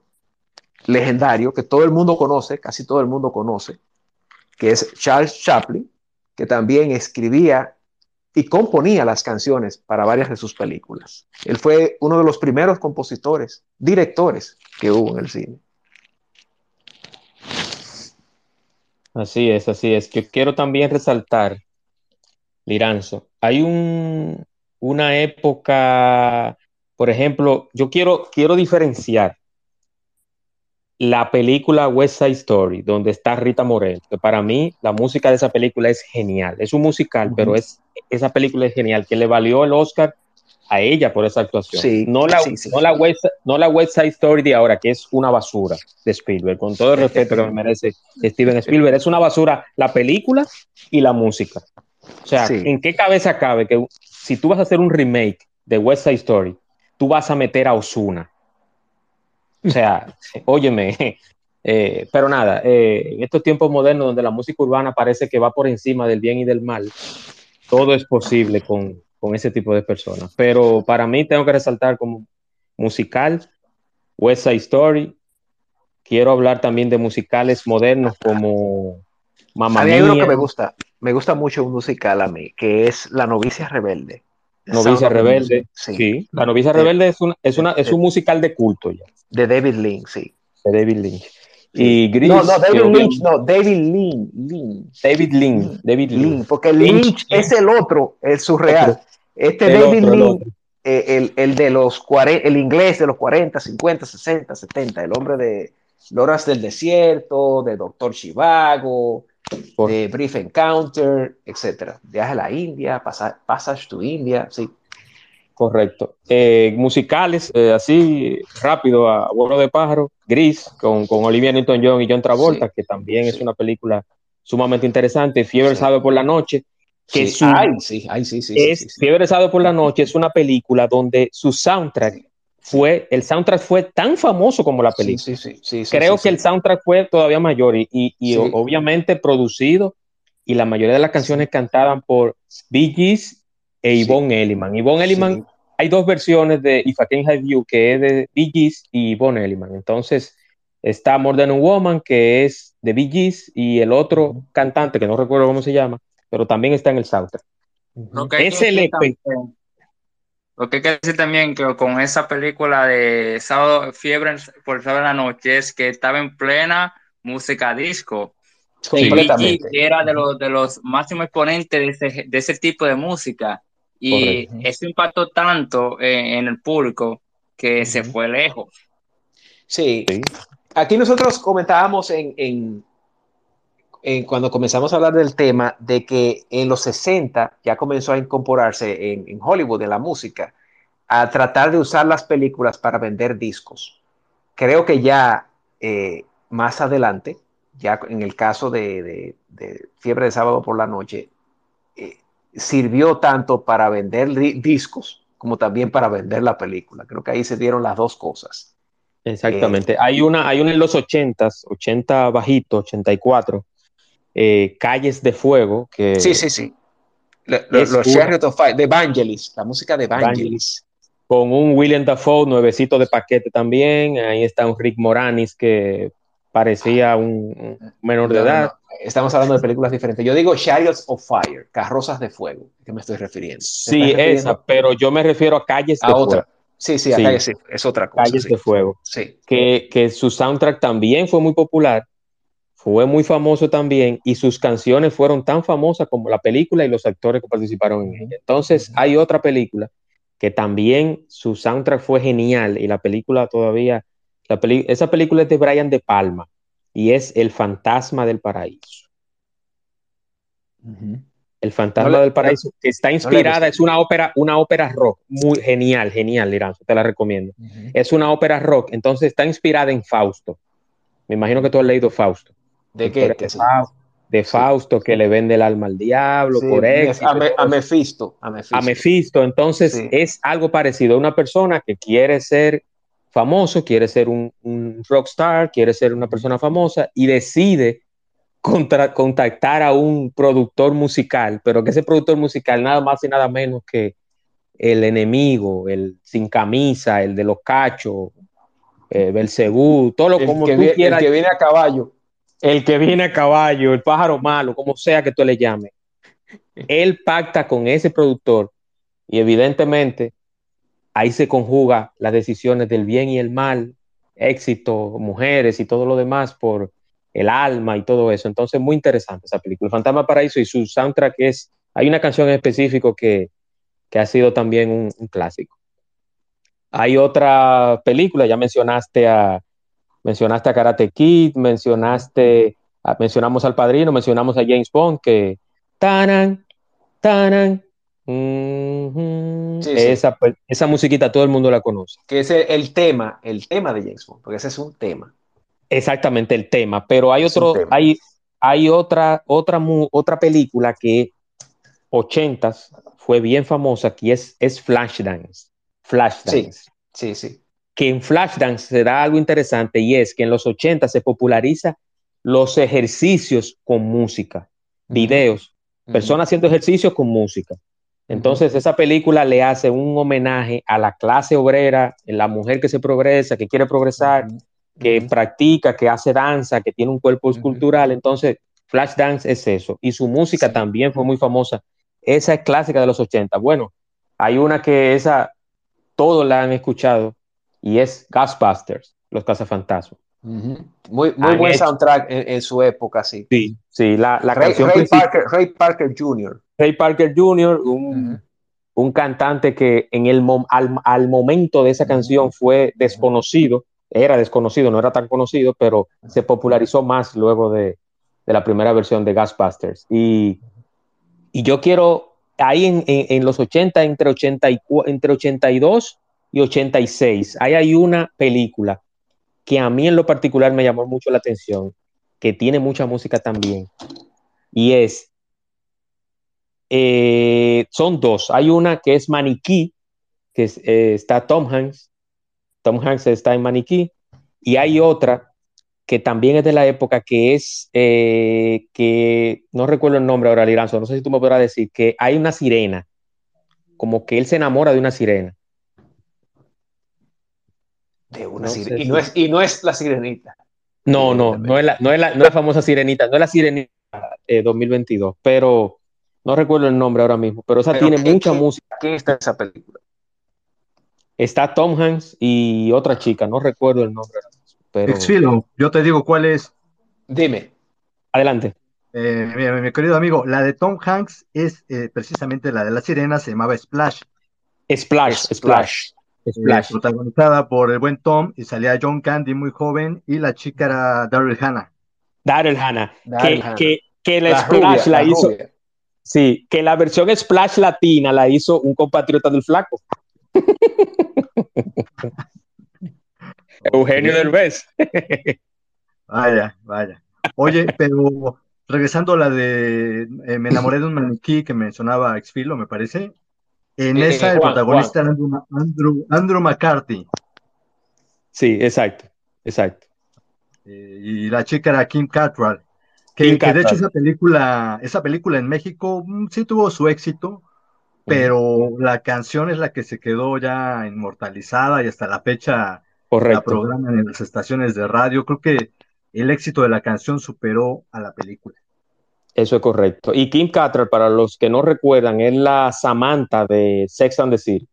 legendario que todo el mundo conoce, casi todo el mundo conoce, que es Charles Chaplin, que también escribía y componía las canciones para varias de sus películas. Él fue uno de los primeros compositores, directores que hubo en el cine. Así es, así es. Yo quiero también resaltar, Liranzo, hay un, una época, por ejemplo, yo quiero, quiero diferenciar la película West Side Story, donde está Rita Moreno, que para mí la música de esa película es genial. Es un musical, uh -huh. pero es, esa película es genial, que le valió el Oscar a ella por esa actuación. Sí, no, la, sí, sí. no, la West, no la West Side Story de ahora, que es una basura de Spielberg, con todo el respeto que me merece Steven Spielberg. Es una basura la película y la música. O sea. ¿en qué cabeza cabe que si tú vas a hacer un remake de West Side Story, tú vas a meter a Osuna? O sea, óyeme, *laughs* eh, pero nada, eh, en estos tiempos modernos donde la música urbana parece que va por encima del bien y del mal, todo es posible con, con ese tipo de personas. Pero para mí tengo que resaltar como musical, West Side Story. Quiero hablar también de musicales modernos como Mía. Hay uno que me gusta, me gusta mucho un musical a mí, que es La novicia rebelde. Novicia Rebelde, sí. sí. La Novicia Rebelde es, una, es, una, es un musical de culto ya. De David Lynch, sí. De David Lynch. Y Gris, no, no, David Lynch, no, David Lynch. Lynch. David Lynch. David Lynch. Lynch porque Lynch, Lynch es el otro, el surreal. Este el David otro, Lynch eh, el, el, de los 40, el inglés de los 40, 50, 60, 70, el hombre de Loras del Desierto, de Doctor Chivago, Por... de Brief Encounter, etc. Viaje a la India, Passage to India, sí. Correcto. Eh, musicales, eh, así rápido, a vuelo de pájaro, Gris, con, con Olivia Newton-John y John Travolta, sí. que también sí. es una película sumamente interesante. Fiebre sí. sábado por la noche, que sí. Su, ay, sí, ay, sí, sí, es, Fiebre sábado por la noche es una película donde su soundtrack fue, el soundtrack fue tan famoso como la película. Sí, sí, sí, Creo que el soundtrack fue todavía mayor y, y, y obviamente producido y la mayoría de las canciones cantaban por Bee Gees e Yvonne Elliman. Yvonne Elliman, hay dos versiones de If I Can Have You, que es de Bee Gees y Yvonne Elliman. Entonces, está More Than a Woman, que es de Bee Gees, y el otro cantante, que no recuerdo cómo se llama, pero también está en el soundtrack. Es el también, Lo que hay que decir también que con esa película de Sábado Fiebre por Sábado en la Noche es que estaba en plena música disco. Completamente. Y era de los, de los máximos exponentes de ese, de ese tipo de música. Y Correcto. eso impactó tanto en, en el público que uh -huh. se fue lejos. Sí. sí. Aquí nosotros comentábamos en, en, en, cuando comenzamos a hablar del tema de que en los 60 ya comenzó a incorporarse en, en Hollywood, en la música, a tratar de usar las películas para vender discos. Creo que ya eh, más adelante, ya en el caso de, de, de Fiebre de Sábado por la Noche, eh, sirvió tanto para vender discos como también para vender la película. Creo que ahí se dieron las dos cosas. Exactamente. Eh, hay, una, hay una en los 80, 80 bajito, 84, eh, Calles de Fuego. Que sí, sí, sí. Le, los los Chariots of Fire, de Evangelis, la música de Evangelis. Con un William Dafoe, nuevecito de paquete también. Ahí está un Rick Moranis que parecía un menor de no, edad. No, Estamos hablando de películas diferentes. Yo digo Chariots of Fire, carrozas de fuego, que me estoy refiriendo. Sí, refiriendo? esa, pero yo me refiero a calles de a fuego. Otra. Sí, sí, a sí. calles, sí, es otra cosa. Calles sí. de fuego. Sí. Que, que su soundtrack también fue muy popular, fue muy famoso también, y sus canciones fueron tan famosas como la película y los actores que participaron en ella. Entonces, hay otra película que también su soundtrack fue genial y la película todavía, la peli esa película es de Brian De Palma y es El Fantasma del Paraíso. Uh -huh. El Fantasma no del Paraíso, que está inspirada, no es una ópera, una ópera rock, muy genial, genial, Liranzo, te la recomiendo. Uh -huh. Es una ópera rock, entonces está inspirada en Fausto. Me imagino que tú has leído Fausto. ¿De qué? De Fausto, de Fausto sí. que le vende el alma al diablo, por éxito. A, me, a, Mefisto, a Mefisto. A Mefisto, entonces es algo parecido. Una persona que quiere ser famoso, quiere ser un, un rockstar, quiere ser una persona famosa y decide contra, contactar a un productor musical, pero que ese productor musical nada más y nada menos que el enemigo, el sin camisa, el de los cachos, eh, Belcebú, todo lo el como que tú viene, quieras. El que viene a caballo. El que viene a caballo, el pájaro malo, como sea que tú le llames. Él pacta con ese productor y evidentemente ahí se conjuga las decisiones del bien y el mal, éxito, mujeres y todo lo demás por el alma y todo eso. Entonces, muy interesante esa película. El Fantasma Paraíso y su soundtrack es. Hay una canción en específico que, que ha sido también un, un, clásico. Hay otra película, ya mencionaste a, mencionaste a Karate Kid, mencionaste, mencionamos al padrino, mencionamos a James Bond, que. Tanan, tanan, Mm -hmm. sí, esa, sí. esa musiquita todo el mundo la conoce. Que es el, el, tema, el tema de James Bond, porque ese es un tema. Exactamente, el tema. Pero hay otro, hay, hay otra, otra, otra película que 80 fue bien famosa, que es, es Flashdance. Flashdance. Sí, sí, sí. Que en Flashdance se da algo interesante y es que en los 80 se populariza los ejercicios con música, uh -huh. videos, uh -huh. personas haciendo ejercicios con música. Entonces, esa película le hace un homenaje a la clase obrera, la mujer que se progresa, que quiere progresar, que practica, que hace danza, que tiene un cuerpo escultural. Entonces, Flashdance es eso. Y su música sí. también fue muy famosa. Esa es clásica de los 80. Bueno, hay una que esa todos la han escuchado y es Ghostbusters, Los Cazafantasmas. Uh -huh. Muy, muy buen hecho. soundtrack en, en, su época, sí. Sí, sí. La, la Ray, canción Ray Parker, Ray Parker Jr. Ray Parker Jr., un, uh -huh. un cantante que en el al, al, momento de esa canción fue desconocido, era desconocido, no era tan conocido, pero se popularizó más luego de, de la primera versión de Gasbusters. Y, y yo quiero, ahí en, en, en, los 80, entre, 80 y, entre 82 y 86, ahí hay una película que a mí en lo particular me llamó mucho la atención, que tiene mucha música también, y es, eh, son dos, hay una que es Maniquí, que eh, está Tom Hanks, Tom Hanks está en Maniquí, y hay otra que también es de la época que es, eh, que no recuerdo el nombre ahora, Liranzo, no sé si tú me podrás decir, que hay una sirena, como que él se enamora de una sirena. De una no sirena. Sé y, no es, y no es la sirenita. No, no, no es la, no es la, no es la famosa sirenita, no es la sirenita eh, 2022, pero no recuerdo el nombre ahora mismo, pero esa pero tiene ¿quién, mucha música. ¿Quién está en esa película? Está Tom Hanks y otra chica, no recuerdo el nombre. Pero... Exfilo, yo te digo cuál es. Dime. Adelante. Eh, mi, mi, querido amigo, la de Tom Hanks es eh, precisamente la de la sirena, se llamaba Splash. Splash, Splash. Splash. Eh, protagonizada por el buen Tom y salía John Candy muy joven y la chica era Daryl Hannah. Daryl Hannah. Que, que, que, la, la Splash rubia, la, la hizo. Rubia. Sí, que la versión Splash latina la hizo un compatriota del Flaco. Eugenio Derbez. vaya, vaya. Oye, pero regresando a la de eh, Me enamoré de un maniquí que mencionaba Exfilo, me parece. En eh, esa eh, el Juan, protagonista era Andrew, Andrew, Andrew, McCarthy. Sí, exacto, exacto. Eh, y la chica era Kim Cattrall. Que, Kim que de hecho esa película, esa película en México mm, sí tuvo su éxito, pero la canción es la que se quedó ya inmortalizada y hasta la fecha Correcto. la programan en las estaciones de radio. Creo que el éxito de la canción superó a la película. Eso es correcto. Y Kim Cattrall, para los que no recuerdan, es la Samantha de Sex and the City.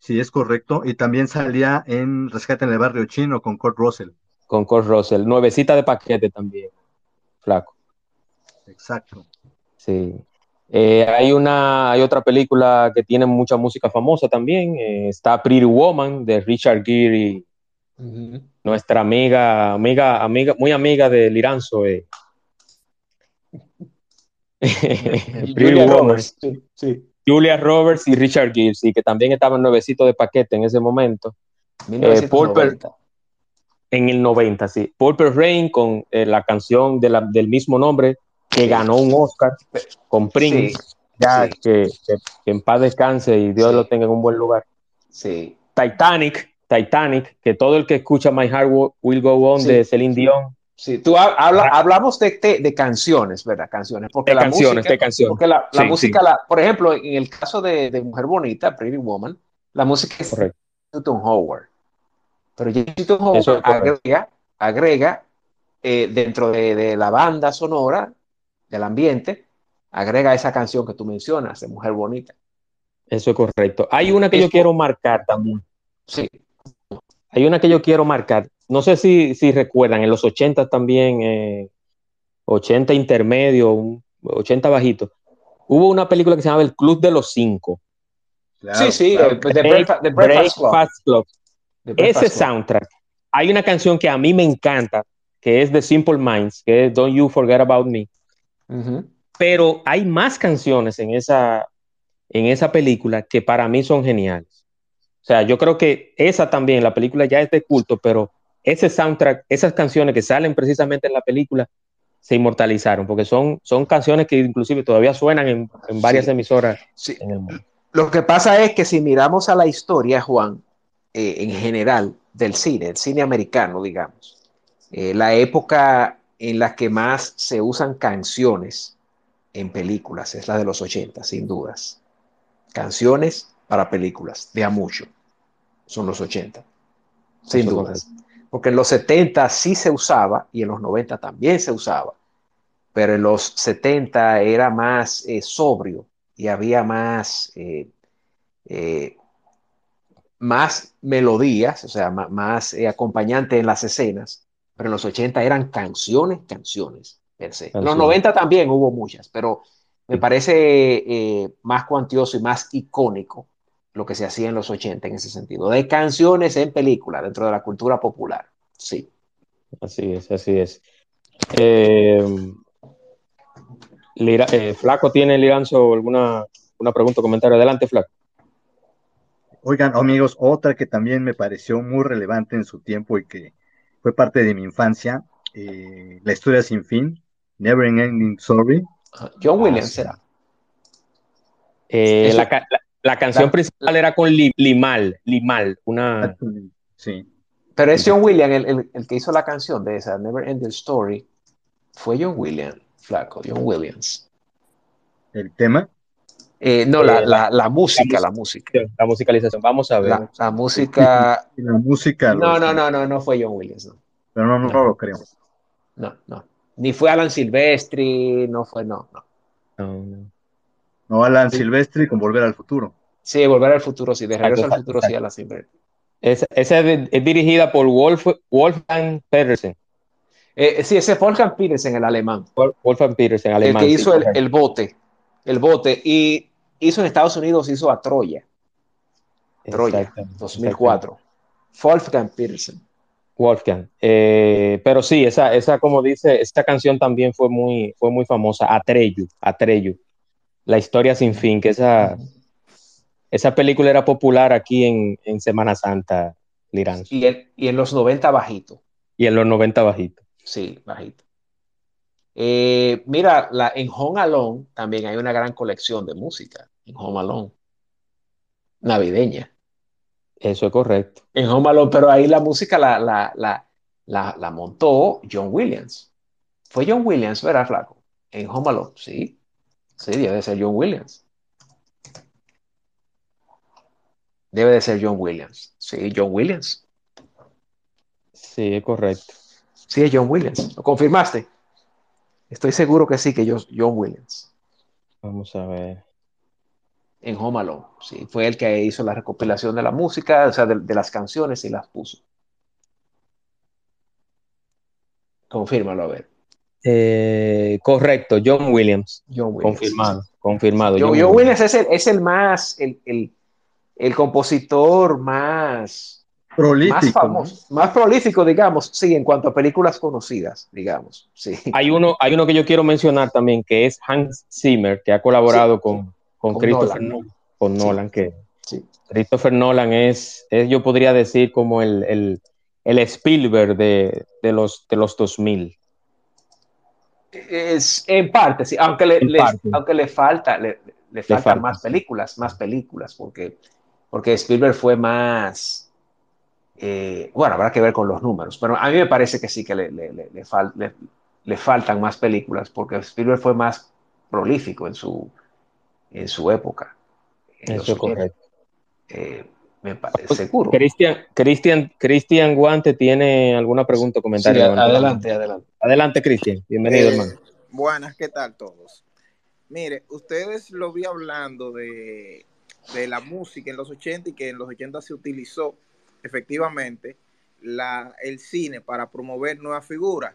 Sí, es correcto. Y también salía en Rescate en el Barrio Chino con Kurt Russell. Con Kurt Russell. Nuevecita de paquete también. Flaco. Exacto. Sí. Eh, hay una, hay otra película que tiene mucha música famosa también. Eh, está Pretty Woman de Richard Gere y uh -huh. nuestra amiga, amiga, amiga, muy amiga de Liranzo. Eh. *laughs* Julia Roberts. Sí, sí. Julia Roberts y Richard Gere, sí, que también estaban nuevecitos de paquete en ese momento. 1990. Eh, en el 90, sí. Purple Rain con eh, la canción de la, del mismo nombre que ganó un Oscar con Prince, sí, ya. Que, que, que, en paz descanse y Dios lo tenga en un buen lugar. Sí. Titanic, Titanic, que todo el que escucha My Heart Will Go On de Celine Dion. Sí, tú habla, hablamos de, de, de, canciones, ¿verdad? Canciones. Porque de la canciones, música, de canciones. Porque la, la música, la, por ejemplo, en el caso de, de, Mujer Bonita, Pretty Woman, la música es Correcto. Newton Howard. Pero Newton Howard agrega, agrega eh, dentro de, de la banda sonora del ambiente, agrega esa canción que tú mencionas, de Mujer Bonita. Eso es correcto. Hay una que yo quiero marcar también. Sí. Hay una que yo quiero marcar. No sé si, si recuerdan, en los 80 también, eh, 80 intermedio, 80 bajito, hubo una película que se llamaba El Club de los Cinco. Claro, sí, sí, claro. The, Breakfast, the Breakfast, Breakfast Club. Club. Ese Club. soundtrack. Hay una canción que a mí me encanta, que es de Simple Minds, que es Don't You Forget About Me. Uh -huh. Pero hay más canciones en esa, en esa película que para mí son geniales. O sea, yo creo que esa también, la película ya es de culto, pero ese soundtrack, esas canciones que salen precisamente en la película, se inmortalizaron, porque son, son canciones que inclusive todavía suenan en, en varias sí. emisoras sí. en el mundo. Lo que pasa es que si miramos a la historia, Juan, eh, en general, del cine, el cine americano, digamos, eh, la época en la que más se usan canciones en películas es la de los 80, sin dudas. Canciones para películas, de a mucho, son los 80, sin Eso dudas. Porque en los 70 sí se usaba y en los 90 también se usaba, pero en los 70 era más eh, sobrio y había más, eh, eh, más melodías, o sea, más, más eh, acompañante en las escenas, pero en los 80 eran canciones, canciones, per se. En los 90 también hubo muchas, pero Me parece eh, más cuantioso y más icónico lo que se hacía en los 80 en ese sentido, de canciones en película dentro de la cultura popular. Sí. Así es, así es. Eh, Lira, eh, Flaco, ¿tiene Liranzo alguna una pregunta o comentario? Adelante, Flaco. Oigan, amigos, otra que también me pareció muy relevante en su tiempo y que fue parte de mi infancia, eh, La historia sin fin, Never Ending Story. John Williams era. Eh, la, la, la, canción la, principal era con Limal, Limal, una... Sí. Pero es John Williams el, el, el, que hizo la canción de esa, Never Ending Story. Fue John Williams, flaco, John Williams. ¿El tema? Eh, no, la, la, la, música, la música. La musicalización, vamos a ver. La, la música. La música. No, no, no, no, no fue John Williams. No. Pero no, no, no lo creo. No, no. Ni fue Alan Silvestri, no fue, no, no. No, no. No, Alan sí. Silvestri con Volver al Futuro. Sí, Volver al Futuro, sí, de Regreso al Futuro, sí, Alan Silvestri. Esa, esa es, es, dirigida por Wolf, Wolfgang Petersen. Eh, sí, ese es Wolfgang Petersen, el alemán. Wolfgang Petersen, alemán. El que hizo sí, el, el, bote. El bote. Y hizo en Estados Unidos, hizo a Troya. Troya, 2004. Wolfgang Petersen. Wolfgang. Eh, pero sí, esa, esa, como dice, esta canción también fue muy, fue muy famosa. Atreyu, Atreyu. La historia sin fin, que esa, esa película era popular aquí en, en Semana Santa, Lirán. Y en, y en los 90 bajito. Y en los 90 bajito. Sí, bajito. Eh, mira, la, en Home Alone también hay una gran colección de música. En Home Alone. Navideña. Eso es correcto. En Home Alone, pero ahí la música la, la, la, la, la montó John Williams. Fue John Williams, ¿verdad, Flaco? En Home Alone, sí. Sí, debe de ser John Williams. Debe de ser John Williams. Sí, John Williams. Sí, es correcto. Sí, es John Williams. ¿Lo confirmaste? Estoy seguro que sí, que yo, John Williams. Vamos a ver. En Home Alone, sí. Fue el que hizo la recopilación de la música, o sea, de, de las canciones y las puso. Confírmalo, a ver. Eh, correcto, John Williams. John Williams. Confirmado, confirmado. John, John Williams es el, es el más, el, el, el compositor más, prolífico, más famoso, ¿no? más prolífico, digamos, sí, en cuanto a películas conocidas, digamos, sí. Hay uno, hay uno que yo quiero mencionar también, que es Hans Zimmer, que ha colaborado sí. con, con, con, Christopher Nolan, Nolan con sí. Nolan, que sí. Christopher Nolan es, es, yo podría decir, como el, el, el Spielberg de, de, los, de los 2000. Es, en parte, sí, aunque le, le aunque le falta, le, le faltan falta, más películas, más películas, porque, porque Spielberg fue más, eh, bueno, habrá que ver con los números, pero a mí me parece que sí que le, le, le, fal, le, faltan más películas, porque Spielberg fue más prolífico en su, en su época. En Eso es correcto. Eh, me parece seguro. Cristian, Cristian, Cristian Guante tiene alguna pregunta o comentario. Sí, adelante, adelante. Adelante, Cristian. Bienvenido, eh, hermano. Buenas, ¿qué tal todos? Mire, ustedes lo vi hablando de, de, la música en los 80 y que en los 80 se utilizó efectivamente la, el cine para promover nuevas figuras.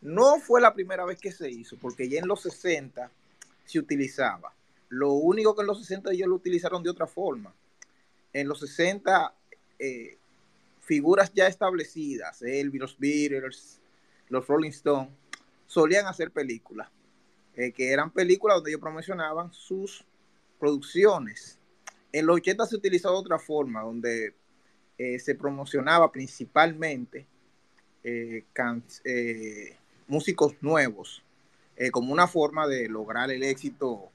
No fue la primera vez que se hizo, porque ya en los 60 se utilizaba. Lo único que en los 60 ellos lo utilizaron de otra forma en los 60 eh, figuras ya establecidas, Elvis, los Beatles, los Rolling Stones, solían hacer películas, eh, que eran películas donde ellos promocionaban sus producciones. En los 80 se utilizó de otra forma, donde eh, se promocionaba principalmente músicos nuevos, como una forma de lograr el éxito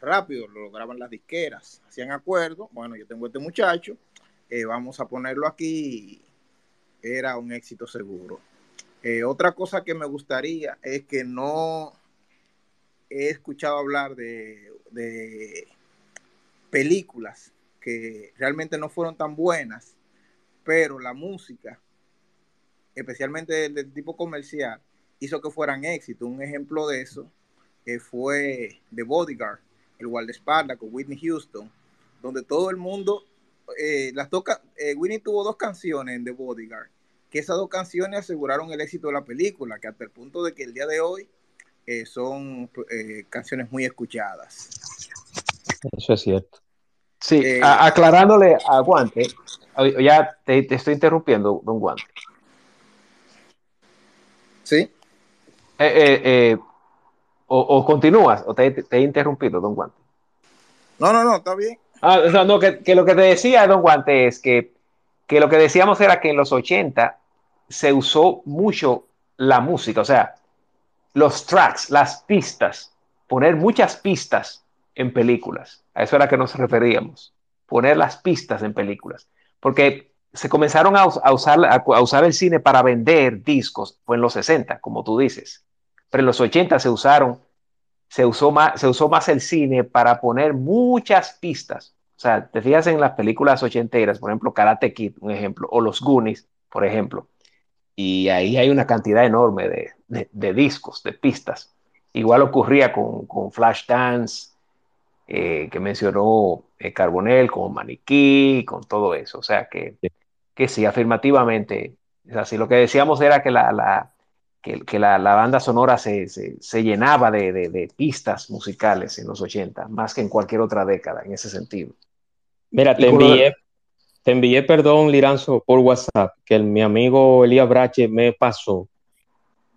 rápido, lo lograban las disqueras, hacían acuerdo, bueno, yo tengo este muchacho, eh, vamos a ponerlo aquí, era un éxito seguro. Eh, otra cosa que me gustaría es que no he escuchado hablar de, películas que realmente no fueron tan buenas, pero la música, especialmente del, del tipo comercial, hizo que fueran éxito. Un ejemplo de eso eh, fue The Bodyguard el guardaespaldas con Whitney Houston, donde todo el mundo, eh, las toca, eh, Whitney tuvo dos canciones en The Bodyguard, que esas dos canciones aseguraron el éxito de la película, que hasta el punto de que el día de hoy eh, son eh, canciones muy escuchadas. Eso es cierto. Sí, Eh, aclarándole a Guante, ya te, te estoy interrumpiendo, don Guante. ¿Sí? Eh, eh, eh, o, o continúas, o te, te he interrumpido, don Guante. No, no, no, está bien. Ah, o sea, no, que, que lo que te decía, don Guante, es que, que lo que decíamos era que en los 80 se usó mucho la música, o sea, los tracks, las pistas, poner muchas pistas en películas. A eso era que nos referíamos, poner las pistas en películas. Porque se comenzaron a, a usar, a, a usar el cine para vender discos, fue en los 60, como tú dices. Pero en los 80 se usaron se usó más, se usó más el cine para poner muchas pistas. O sea, te fijas en las películas ochenteras, por ejemplo, Karate Kid, un ejemplo, o Los Goonies, por ejemplo. Y ahí hay una cantidad enorme de, de, de discos, de pistas. Igual ocurría con, con Flashdance, eh, que mencionó eh, Carbonell, con Maniquí, con todo eso. O sea, que, que sí, afirmativamente. Es así. Lo que decíamos era que la, la que, que la, la, banda sonora se, se, se llenaba de, de, de, pistas musicales en los 80, más que en cualquier otra década, en ese sentido. Mira, te envié, te envié, perdón, Liranzo, por WhatsApp, que el, mi amigo Elías Brache me pasó.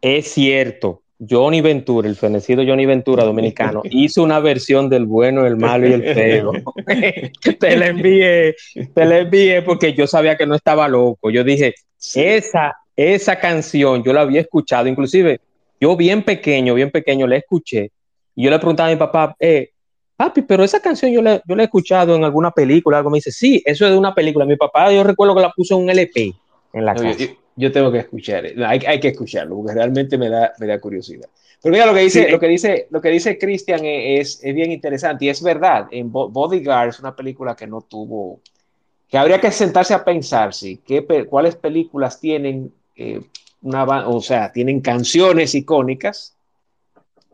Es cierto, Johnny Ventura, el fenecido Johnny Ventura dominicano, *laughs* hizo una versión del bueno, el malo y el feo. *laughs* *laughs* te la envié, te la envié porque yo sabía que no estaba loco. Yo dije, sí. esa esa canción yo la había escuchado, inclusive yo bien pequeño, bien pequeño la escuché y yo le preguntaba a mi papá, eh, papi, pero esa canción yo la, yo la he escuchado en alguna película, algo me dice, sí, eso es de una película. Mi papá yo recuerdo que la puso en un LP en la no, casa. Yo, yo, tengo que escuchar, hay, hay, que escucharlo porque realmente me da, me da curiosidad. Pero mira lo que dice, sí, lo que dice, lo que dice Cristian es, es, bien interesante y es verdad. En Bodyguard es una película que no tuvo, que habría que sentarse a pensar, sí, qué, cuáles películas tienen eh, una, o sea, tienen canciones icónicas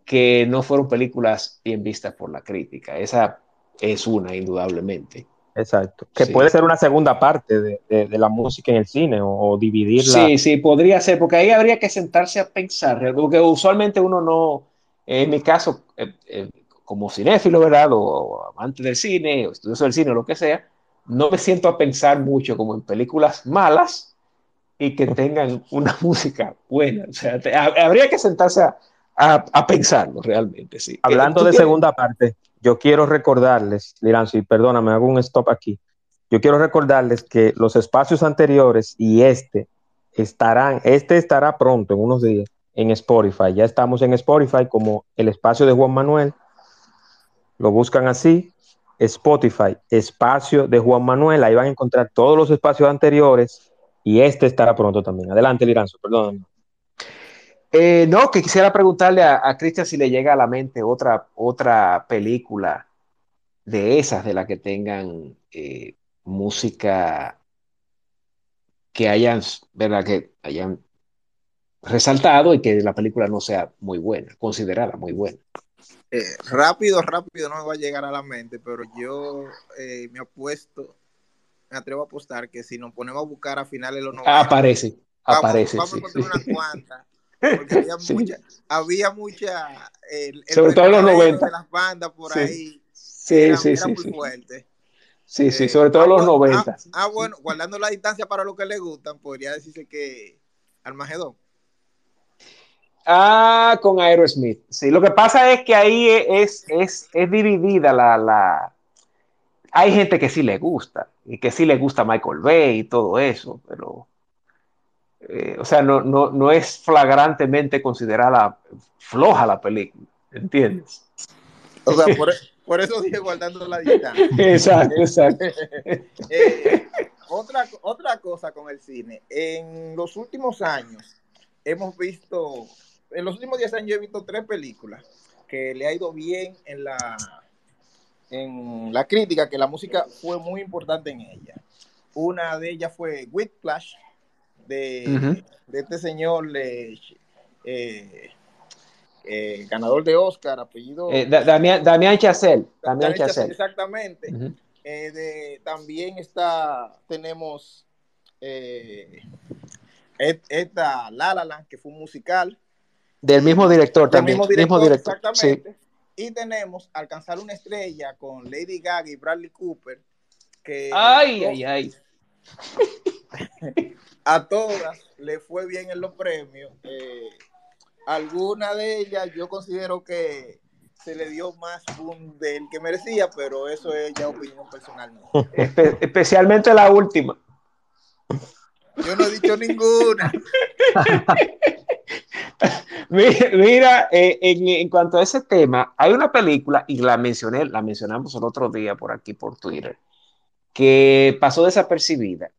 que no fueron películas bien vistas por la crítica. Esa es una, indudablemente. Exacto. Que sí. puede ser una segunda parte de, de, de, la música en el cine o, o, dividirla. Sí, sí, podría ser, porque ahí habría que sentarse a pensar, porque usualmente uno no, en mi caso, eh, eh, como cinéfilo, ¿verdad? O, o amante del cine, o estudioso del cine, o lo que sea, no me siento a pensar mucho como en películas malas, y que tengan una *laughs* música buena. O sea, te, habría que sentarse a, a, a, pensarlo realmente. Sí. Hablando de segunda parte, yo quiero recordarles, Liranzo, y perdóname, hago un stop aquí. Yo quiero recordarles que los espacios anteriores y este estarán, este estará pronto, en unos días, en Spotify. Ya estamos en Spotify como el espacio de Juan Manuel. Lo buscan así, Spotify, espacio de Juan Manuel. Ahí van a encontrar todos los espacios anteriores y este estará pronto también. Adelante, Liranzo, perdón. Eh, no, que quisiera preguntarle a, a Cristian si le llega a la mente otra, otra película de esas, de la que tengan eh, música que hayan, ¿verdad? Que hayan resaltado y que la película no sea muy buena, considerada muy buena. Eh, rápido, rápido no me va a llegar a la mente, pero yo eh, me apuesto, me atrevo a apostar que si nos ponemos a buscar a finales de los 90, aparece, aparece. Vamos, sí, a encontrar sí. unas cuantas. Porque había *laughs* Sí. mucha, había mucha el, el Sobre todo en los mercadeo 90. de las bandas por Sí. ahí Sí, era, sí, era sí, muy sí. fuerte. Sí, sí, Eh, sobre todo ah, los bueno, 90. Ah, ah, bueno, guardando la distancia para los que le gustan, podría decirse que Armagedón. Ah, con Aerosmith. Sí, lo que pasa es que ahí es, es, es dividida la, la... Hay gente que sí le gusta, y que sí le gusta Michael Bay y todo eso, pero... eh, o sea, no, no, no es flagrantemente considerada floja la película, ¿entiendes? O sea, por, *laughs* por eso dije guardando la distancia. Exacto, exacto. *laughs* Eh, otra, otra cosa con el cine. En los últimos años hemos visto, en los últimos 10 años he visto tres películas que le ha ido bien en la, en la crítica, que la música fue muy importante en ella. Una de ellas fue Whiplash, de, de este señor eh, eh, eh, ganador de Oscar, apellido... Eh, Da- Damián, Damián Chazelle. Damián Chazelle. Exactamente. Eh, de- también está, tenemos esta La La Land, que fue un musical. Del mismo director del también. mismo director, director, exactamente. Y tenemos Alcanzar una estrella con Lady Gaga y Bradley Cooper. Que Ay, ay, ay. *laughs* a todas le fue bien en los premios. Eh, alguna de ellas yo considero que se le dio más boom del que merecía, pero eso es ya opinión personal. *laughs* Espe- especialmente la última. Yo no he dicho ninguna. *laughs* *laughs* Mira, eh, en, en cuanto a ese tema, hay una película, y la mencioné, la mencionamos el otro día por aquí, por Twitter, que pasó desapercibida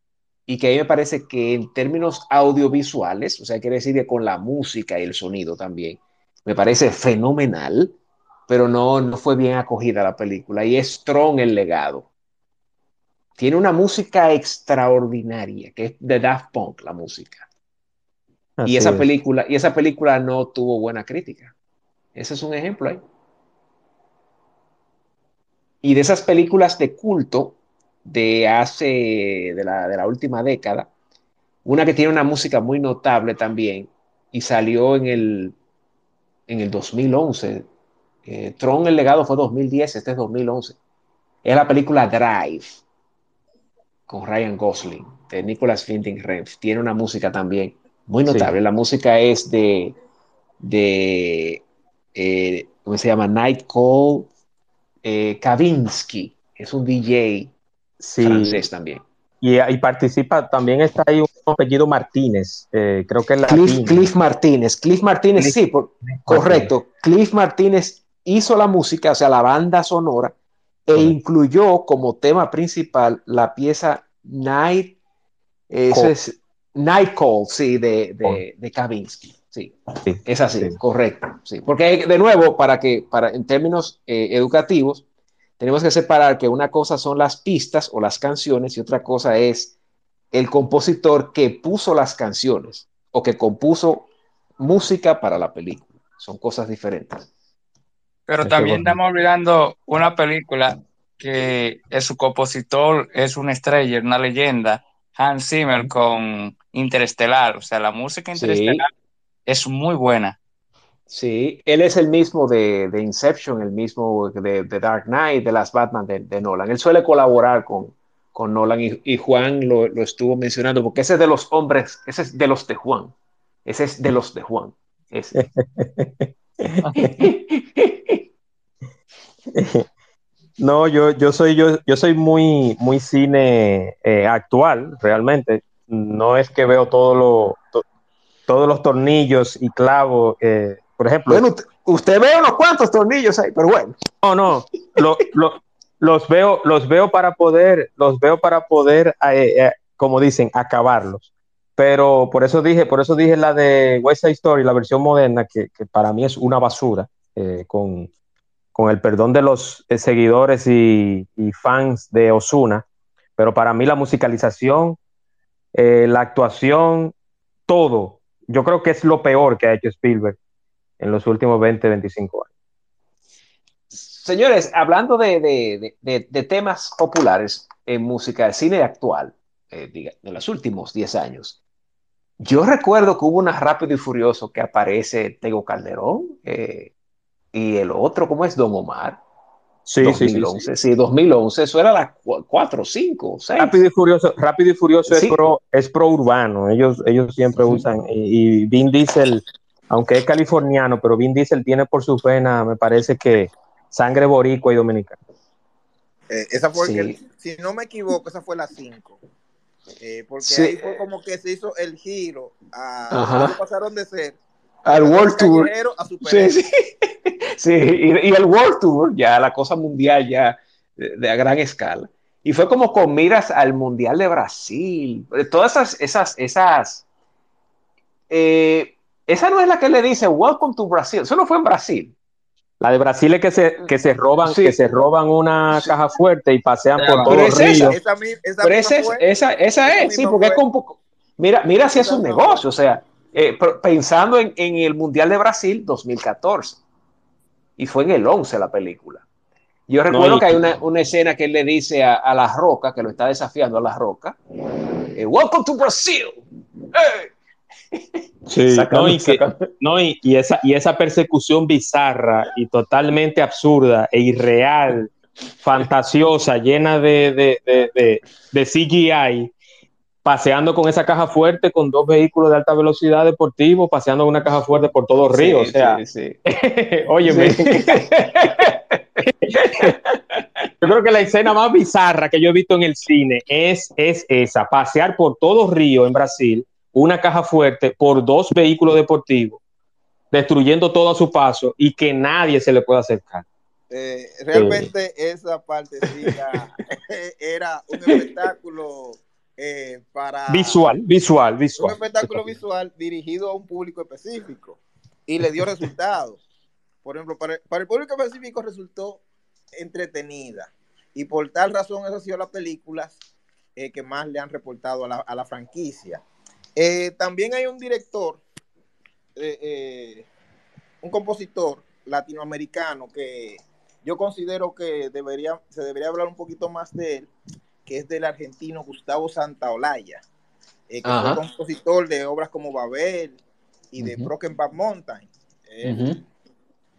y que a mí me parece que en términos audiovisuales, o sea, quiere decir que con la música y el sonido también, me parece fenomenal, pero no, no fue bien acogida la película, y es Tron el legado. Tiene una música extraordinaria, que es de Daft Punk, la música. Así Y esa es. película, y esa película no tuvo buena crítica. Ese es un ejemplo ahí. Y de esas películas de culto de hace, de la, de la última década, una que tiene una música muy notable también, y salió en el, en el 2011. Eh, Tron, el legado fue 2010, este es 2011. Es la película Drive, con Ryan Gosling, de Nicholas Winding Refn. Tiene una música también muy Sí. notable. La música es de, de eh, ¿cómo se llama? Night Call eh, Kavinsky, es un DJ Sí, francés también. y, y participa, también está ahí un apellido Martínez, eh, creo que es Cliff, latino. Cliff Martínez, Cliff Martínez, Cliff- sí, por- correcto. Cliff Martínez hizo la música, o sea, la banda sonora, e Correcto. incluyó como tema principal la pieza Night, eso es Night Call, sí, de, de, de Kavinsky, sí. Sí, Es así, sí. correcto. Sí. Porque, de nuevo, para que, para, en términos eh, educativos, tenemos que separar que una cosa son las pistas o las canciones y otra cosa es el compositor que puso las canciones o que compuso música para la película. Son cosas diferentes. Pero también bueno. estamos olvidando una película que es su compositor es una estrella, una leyenda, Hans Zimmer con Interestelar. O sea, la música Sí, Interestelar es muy buena. sí. Él es el mismo de, de Inception, el mismo de, de Dark Knight, de las Batman de, de Nolan. Él suele colaborar con, con Nolan y, y Juan lo, lo estuvo mencionando porque ese es de los hombres, ese es de los de Juan. Ese es de los de Juan. Ese. *laughs* *laughs* No, yo, yo soy yo, yo soy muy, muy cine eh, actual, realmente. No es que veo todo lo, to- todos los tornillos y clavos. eh, por ejemplo, Bueno, usted, ve unos cuantos tornillos ahí, pero bueno. no, no, lo- lo- los veo, los veo para poder, los veo para poder, eh, eh, como dicen, acabarlos. Pero por eso dije, por eso dije la de West Side Story, la versión moderna, que, que para mí es una basura, eh, con, con el perdón de los eh, seguidores y, y fans de Osuna. Pero para mí la musicalización, eh, la actuación, todo, yo creo que es lo peor que ha hecho Spielberg en los últimos 20, 25 años. Señores, hablando de, de- de- de- temas populares en música, de cine actual, eh, diga, de los últimos 10 años, yo recuerdo que hubo una Rápido y Furioso que aparece Tego Calderón eh, y el otro, ¿cómo es? Don Omar. Sí, sí, sí, sí. 2011, sí, 2011, eso era las 4, 5, 6. Rápido y Furioso, Rápido y Furioso Sí. es pro, es pro urbano. Ellos, ellos siempre Sí. usan. Y, y Vin Diesel, aunque es californiano, pero Vin Diesel tiene por su pena, me parece que sangre boricua y dominicana. Eh, esa fue, Sí. que- si no me equivoco, esa fue la 5. Eh, porque Sí. ahí fue como que se hizo el giro. A, pasaron de ser Al World Tour. a Sí, sí. *laughs* Sí, y, y el World Tour, ya la cosa mundial, ya de, de a gran escala. Y fue como con miras al Mundial de Brasil. Eh, Todas esas, esas, esas. eh, esa no es la que le dice Welcome to Brasil. Eso no fue en Brasil. La de Brasil es que se, que se roban, Sí. que se roban una Sí. caja fuerte y pasean Pero por todo Pero el es esa. río. Esa, mi- esa Pero esa es, esa, esa Esa es, sí, porque es fue. con un poco. Mira, mira si es Esa un negocio, o sea, eh, pensando en, en el Mundial de Brasil 2014. Y fue en el 11 la película. Yo recuerdo y- que hay una, una escena que él le dice a, a La Roca, que lo está desafiando a La Roca, eh, Welcome to Brazil. Hey. Sí, *laughs* Sacando- no, y, que- sacando- no, y, y esa, y esa persecución bizarra y totalmente absurda e irreal, fantasiosa, llena de, de, de, de- de CGI, paseando con esa caja fuerte con dos vehículos de alta velocidad deportivos, paseando con una caja fuerte por todo Río. Sí, o sea, sí, sí. *laughs* óyeme, *laughs* yo creo que la escena más bizarra que yo he visto en el cine es, es esa, pasear por todo Río en Brasil, una caja fuerte por dos vehículos deportivos, destruyendo todo a su paso y que nadie se le pueda acercar. Eh, realmente esa partecita *laughs* era un espectáculo eh, para Visual, visual, un visual. espectáculo visual dirigido a un público específico y le dio resultados. Por ejemplo, para, para el público específico resultó entretenida y por tal razón esas han sido las películas eh, que más le han reportado a la, a la franquicia. Eh, también hay un director, un compositor latinoamericano que yo considero que debería, se debería hablar un poquito más de él, que es del argentino Gustavo Santaolalla, eh, que Ajá. fue compositor de obras como Babel y de. Broken Back Mountain.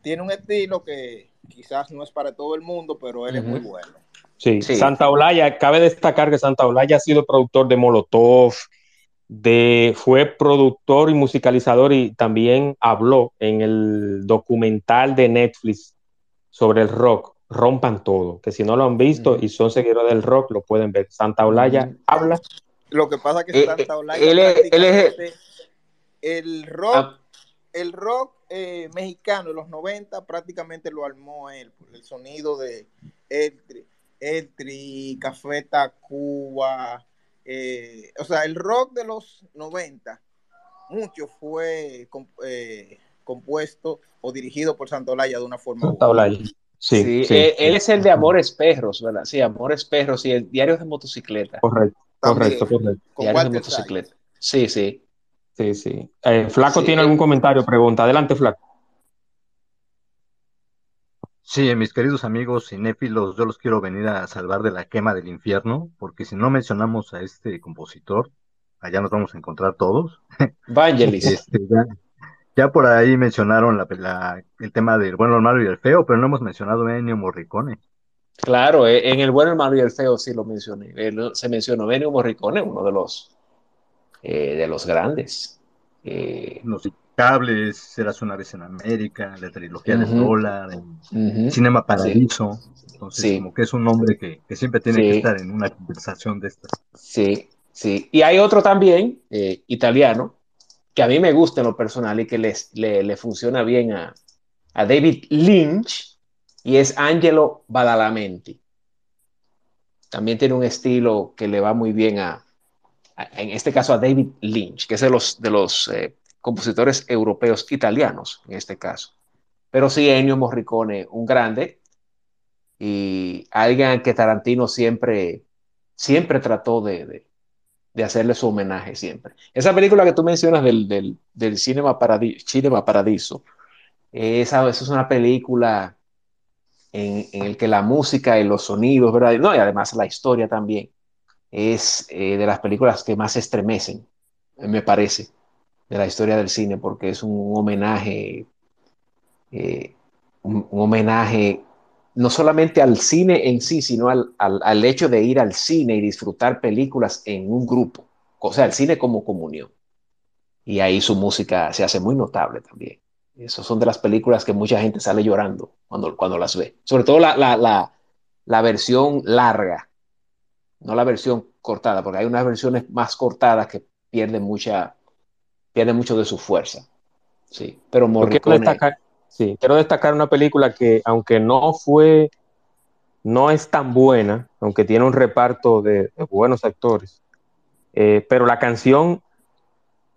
Tiene un estilo que quizás no es para todo el mundo, pero él es muy bueno. Sí, Sí. Santa Olaya, cabe destacar que Santa Olaya ha sido productor de Molotov, de, fue productor y musicalizador y también habló en el documental de Netflix sobre el rock, Rompan Todo, que si no lo han visto y son seguidores del rock, lo pueden ver. Santa Olaya habla. Lo que pasa es que Eh, Santa eh, Olaya él es- él es- prácticamente el rock Ah, el rock eh, mexicano de los 90 prácticamente lo armó él, por el sonido de Eltri, Eltri Café Tacuba, eh, o sea, el rock de los 90, mucho fue com- eh, compuesto o dirigido por Santolaya de una forma u Santa otra. Olaya. Sí, Sí, sí, él, sí. él es el de Amores Perros, ¿verdad? Sí, Amores Perros y el Diario de Motocicleta. Correcto, correcto, correcto. Diario de Motocicleta. Sí, sí. Sí, sí. Eh, Flaco Sí, tiene eh. algún comentario, pregunta. Adelante, Flaco. Sí, mis queridos amigos cinéfilos, yo los quiero venir a salvar de la quema del infierno, porque si no mencionamos a este compositor, allá nos vamos a encontrar todos. Vangelis. *laughs* Este, ya, ya por ahí mencionaron la, la- el tema del bueno, el malo y el feo, pero no hemos mencionado a Ennio Morricone. Claro, eh, en El bueno, el malo y el feo sí lo mencioné. Él- se mencionó Ennio Morricone, uno de los, eh, de los grandes. Eh, Los cables, Eras una vez en América, la trilogía del Ujú. dólar, en ujú. Cinema Paradiso. Entonces, Sí. como que es un nombre que, que siempre tiene Sí. que estar en una conversación de estas. Sí, sí. Y hay otro también, eh, italiano, a mí me gusta en lo personal y que les, le, le funciona bien a, a David Lynch, y es Angelo Badalamenti. También tiene un estilo que le va muy bien a, en este caso, a David Lynch, que es de los, de los eh, compositores europeos italianos, en este caso. Pero sí, Ennio Morricone, un grande, y alguien que Tarantino siempre, siempre trató de, de hacerle su homenaje siempre. Esa película que tú mencionas del, del, del Cinema, Paradi Cinema Paradiso, esa, esa es una película en, en el que la música y los sonidos, ¿verdad? No, y además la historia también es eh, de las películas que más estremecen, me parece, de la historia del cine, porque es un homenaje, eh, un homenaje no solamente al cine en sí, sino al, al, al, hecho de ir al cine y disfrutar películas en un grupo, o sea, el cine como comunión. Y ahí su música se hace muy notable también. Esas son de las películas que mucha gente sale llorando cuando, cuando las ve. Sobre todo la, la, la, la versión larga, no la versión cortada, porque hay unas versiones más cortadas que pierden mucha, pierden mucho de su fuerza. Sí, pero Morricone... Quiero destacar, sí, quiero destacar una película que, aunque no fue, no es tan buena, aunque tiene un reparto de, de buenos actores, eh, pero la canción,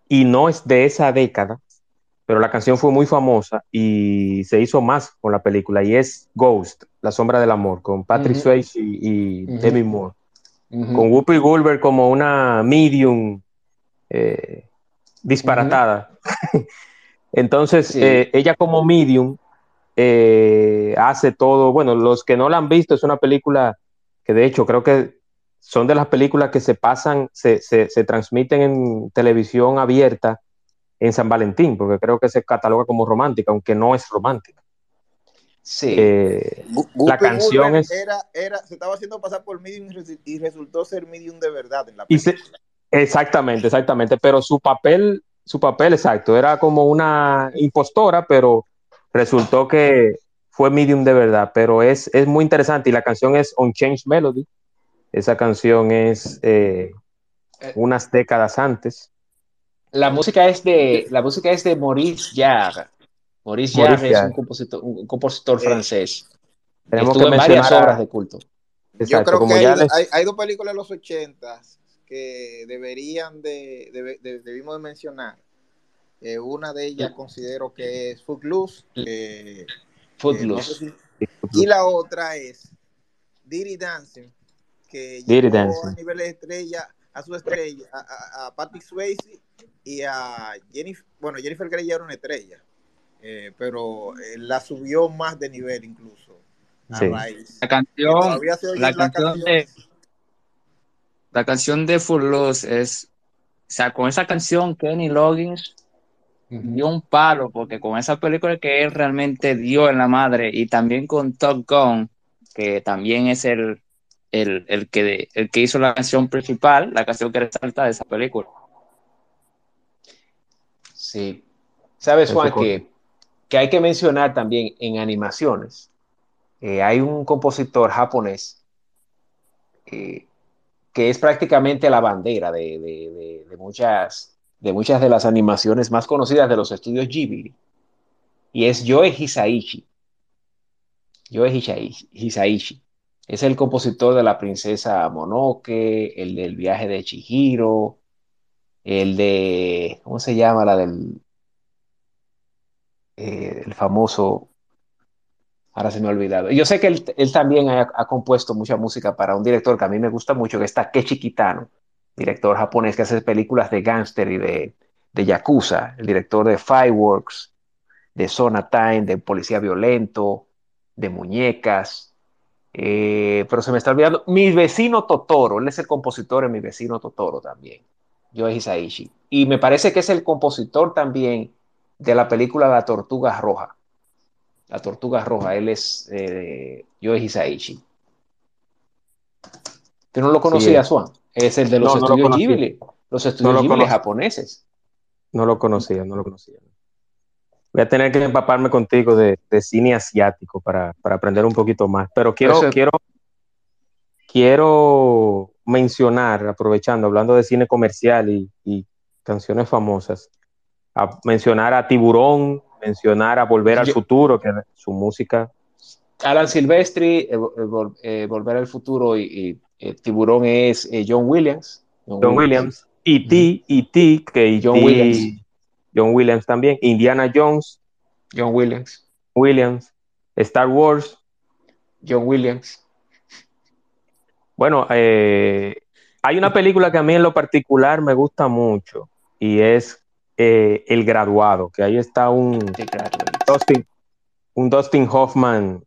y no es de esa década, pero la canción fue muy famosa y se hizo más con la película, y es Ghost, La Sombra del Amor, con Patrick uh -huh. Swayze y, y uh -huh. Demi Moore, uh -huh. con Whoopi Goldberg como una medium eh, disparatada. *laughs* Entonces, sí. eh, ella como medium eh, hace todo, bueno, los que no la han visto, es una película que de hecho creo que son de las películas que se pasan, se, se, se transmiten en televisión abierta en San Valentín, porque creo que se cataloga como romántica, aunque no es romántica. Sí. Eh, la canción es... Era, era, se estaba haciendo pasar por medium y resu- y resultó ser medium de verdad en la Y se- película. Exactamente, exactamente. Pero su papel, su papel exacto, era como una impostora, pero resultó que fue medium de verdad. Pero es, es muy interesante y la canción es Unchanged Melody. Esa canción es eh, unas décadas antes. La música es de, la música es de Maurice Jarre. Maurice Maurice Jarre es un compositor, un compositor Eh, francés. Tenemos Estuvo que en varias obras de culto. Yo creo como que ya hay, les- hay, hay dos películas de los 80 que deberían de, debe- de- debimos de mencionar. Eh, una de ellas considero que es Footloose. que, eh, no Footloose. sé si- y la otra es Dirty Dancing, que Dirty llevó Dancing. a nivel de estrella a su estrella, a, a- a Patrick Swayze y a Jennifer, bueno, Jennifer Grey ya era una estrella, eh, pero eh, la subió más de nivel incluso. A Sí. raíz. La canción, la canción de. La canción de Footloose es, o sea, con esa canción Kenny Loggins dio un palo, porque con esa película que él realmente dio en la madre, y también con Top Gun, que también es el, el, el que, el que hizo la canción principal, la canción que resalta de esa película. Sí. ¿Sabes, Juan, que, que hay que mencionar también en animaciones? eh, hay un compositor japonés eh, que es prácticamente la bandera de, de- de- muchas, de muchas de las animaciones más conocidas de los estudios Ghibli. Y es Yoe Hisaishi. Yoe Hisaishi. Es el compositor de La Princesa Mononoke, el del viaje de Chihiro, el de, ¿cómo se llama? La del, eh, el famoso, ahora se me ha olvidado. Yo sé que él, también ha, compuesto mucha música para un director que a mí me gusta mucho, que es Takeshi Kitano, director japonés que hace películas de gángster y de, de yakuza, el director de Fireworks, de Zona de Policía Violento, de Muñecas. Eh, pero se me está olvidando. Mi vecino Totoro, él es el compositor de Mi vecino Totoro también, Yoe Hisaishi. Y me parece que es el compositor también de la película La Tortuga Roja. La Tortuga Roja, él es eh, Yoe Hisaishi. ¿Tú no lo conocías, es. Juan? Es el de los No, no lo estudios. Ghibli. Los estudios lo Ghibli conozco. japoneses. No lo conocía, no lo conocía. Voy a tener que empaparme contigo de, de cine asiático para, para aprender un poquito más. Pero quiero, Eso- quiero, quiero mencionar, aprovechando, hablando de cine comercial y, y canciones famosas, a mencionar a Tiburón, mencionar a Volver al Yo- Futuro, que su música Alan Silvestri, eh, eh, eh, Volver al Futuro y, y, Tiburón es John Williams. John Williams, E.T., E.T., que E.T., John Williams. John Williams también, Indiana Jones, John Williams. Williams, Star Wars. John Williams. Bueno, eh, hay una película que a mí en lo particular me gusta mucho y es eh, El Graduado, que ahí está un. Dustin, un Dustin Hoffman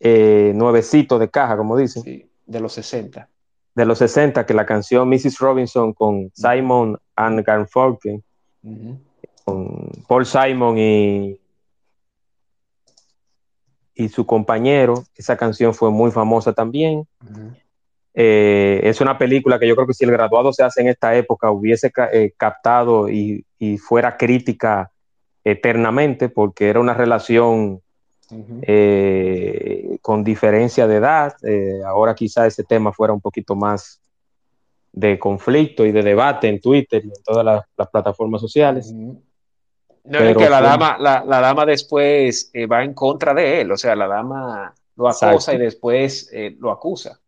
eh, nuevecito de caja, como dicen, sí, de los 60. de los 60, que la canción Mrs. Robinson con Simon and Garfunkel con Paul Simon y, y su compañero. Esa canción fue muy famosa también. Eh, es una película que yo creo que si el graduado se hace en esta época hubiese ca- eh, captado y, y fuera crítica eternamente porque era una relación eh, con diferencia de edad. Eh, ahora quizá ese tema fuera un poquito más de conflicto y de debate en Twitter y en todas las, las plataformas sociales. No, Pero es que la fue- dama, la, la dama después eh, va en contra de él, o sea, la dama lo acosa Exacto. y después eh, lo acusa.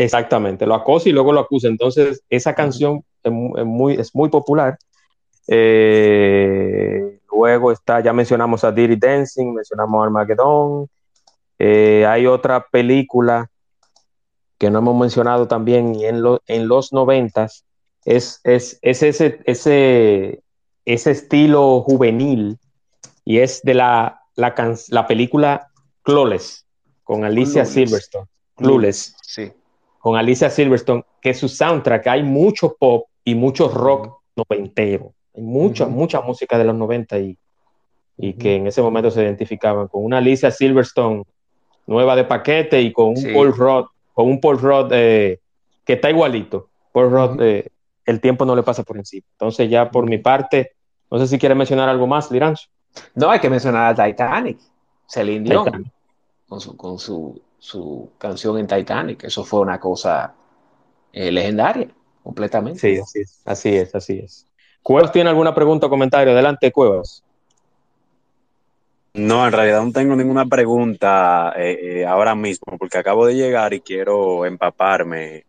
Exactamente, lo acosa y luego lo acusa. Entonces, esa canción es, mu- es muy, es muy popular. Eh, luego está, ya mencionamos a Dirty Dancing, mencionamos a Armageddon. Eh, hay otra película que no hemos mencionado también y en, lo- en los noventas. Es, es, es ese, ese, ese estilo juvenil y es de la, la, can- la película Clueless con Alicia Clueless. Silverstone. Clueless Sí. Con Alicia Silverstone, que su soundtrack hay mucho pop y mucho rock noventero. Hay mucha, mucha música de los 90 y, que en ese momento se identificaban con una Alicia Silverstone nueva de paquete y con un Sí. Paul Rudd, con un Paul Rudd eh, que está igualito. Paul Rudd, Ujú. eh, el tiempo no le pasa por encima. Entonces ya por mi parte, no sé si quiere mencionar algo más, Liranzo. No, hay que mencionar a Titanic, Celine Dion, Titanic. con, su, con su, su canción en Titanic. Eso fue una cosa eh, legendaria, completamente. Sí, así es, así es, así es. Cuevas tiene alguna pregunta o comentario, adelante Cuevas. No, en realidad no tengo ninguna pregunta eh, eh, ahora mismo porque acabo de llegar y quiero empaparme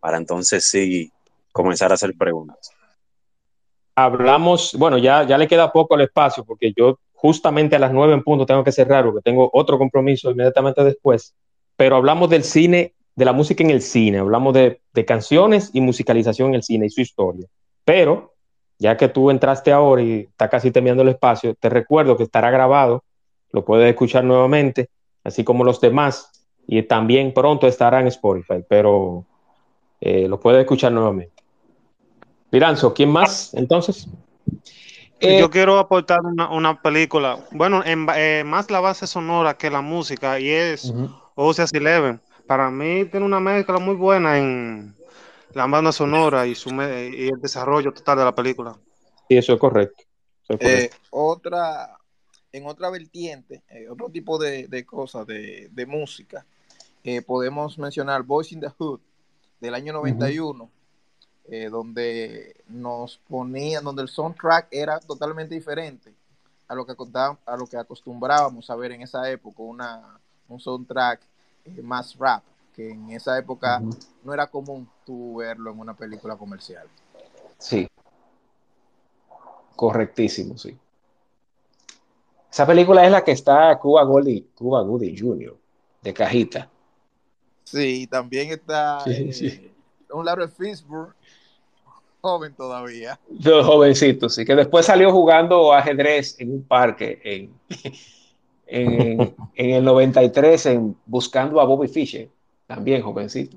para entonces sí comenzar a hacer preguntas. Hablamos, bueno, ya, ya le queda poco al espacio porque yo justamente a las nueve en punto tengo que cerrar porque tengo otro compromiso inmediatamente después, pero hablamos del cine, de la música en el cine, hablamos de, de canciones y musicalización en el cine y su historia. Pero ya que tú entraste ahora y está casi terminando el espacio, te recuerdo que estará grabado, lo puedes escuchar nuevamente, así como los demás, y también pronto estará en Spotify, pero eh, lo puedes escuchar nuevamente. Liranzo, ¿quién más entonces? Eh, Yo quiero aportar una, una película, bueno, en eh, más la base sonora que la música, y es Ujú. Ocean's Eleven. Para mí tiene una mezcla muy buena en la banda sonora y, su me- y el desarrollo total de la película. Sí, eso es correcto. Eso es Eh, otra, en otra vertiente, eh, otro tipo de, de cosas, de, de música, eh, podemos mencionar Boys in the Hood del año 91, eh, donde nos ponían, donde el soundtrack era totalmente diferente a lo que, a lo que acostumbrábamos a ver en esa época, una, un soundtrack eh, más rap, que en esa época no era común tú verlo en una película comercial. Sí. Correctísimo, sí. Esa película es la que está Cuba Gooding, Cuba Gooding Jr. de cajita. Sí, también está Sí, eh, sí. un Lawrence Fishburne, joven todavía. Los jovencitos, sí, que después salió jugando ajedrez en un parque en, en, en el 93 en, buscando a Bobby Fischer, también jovencito.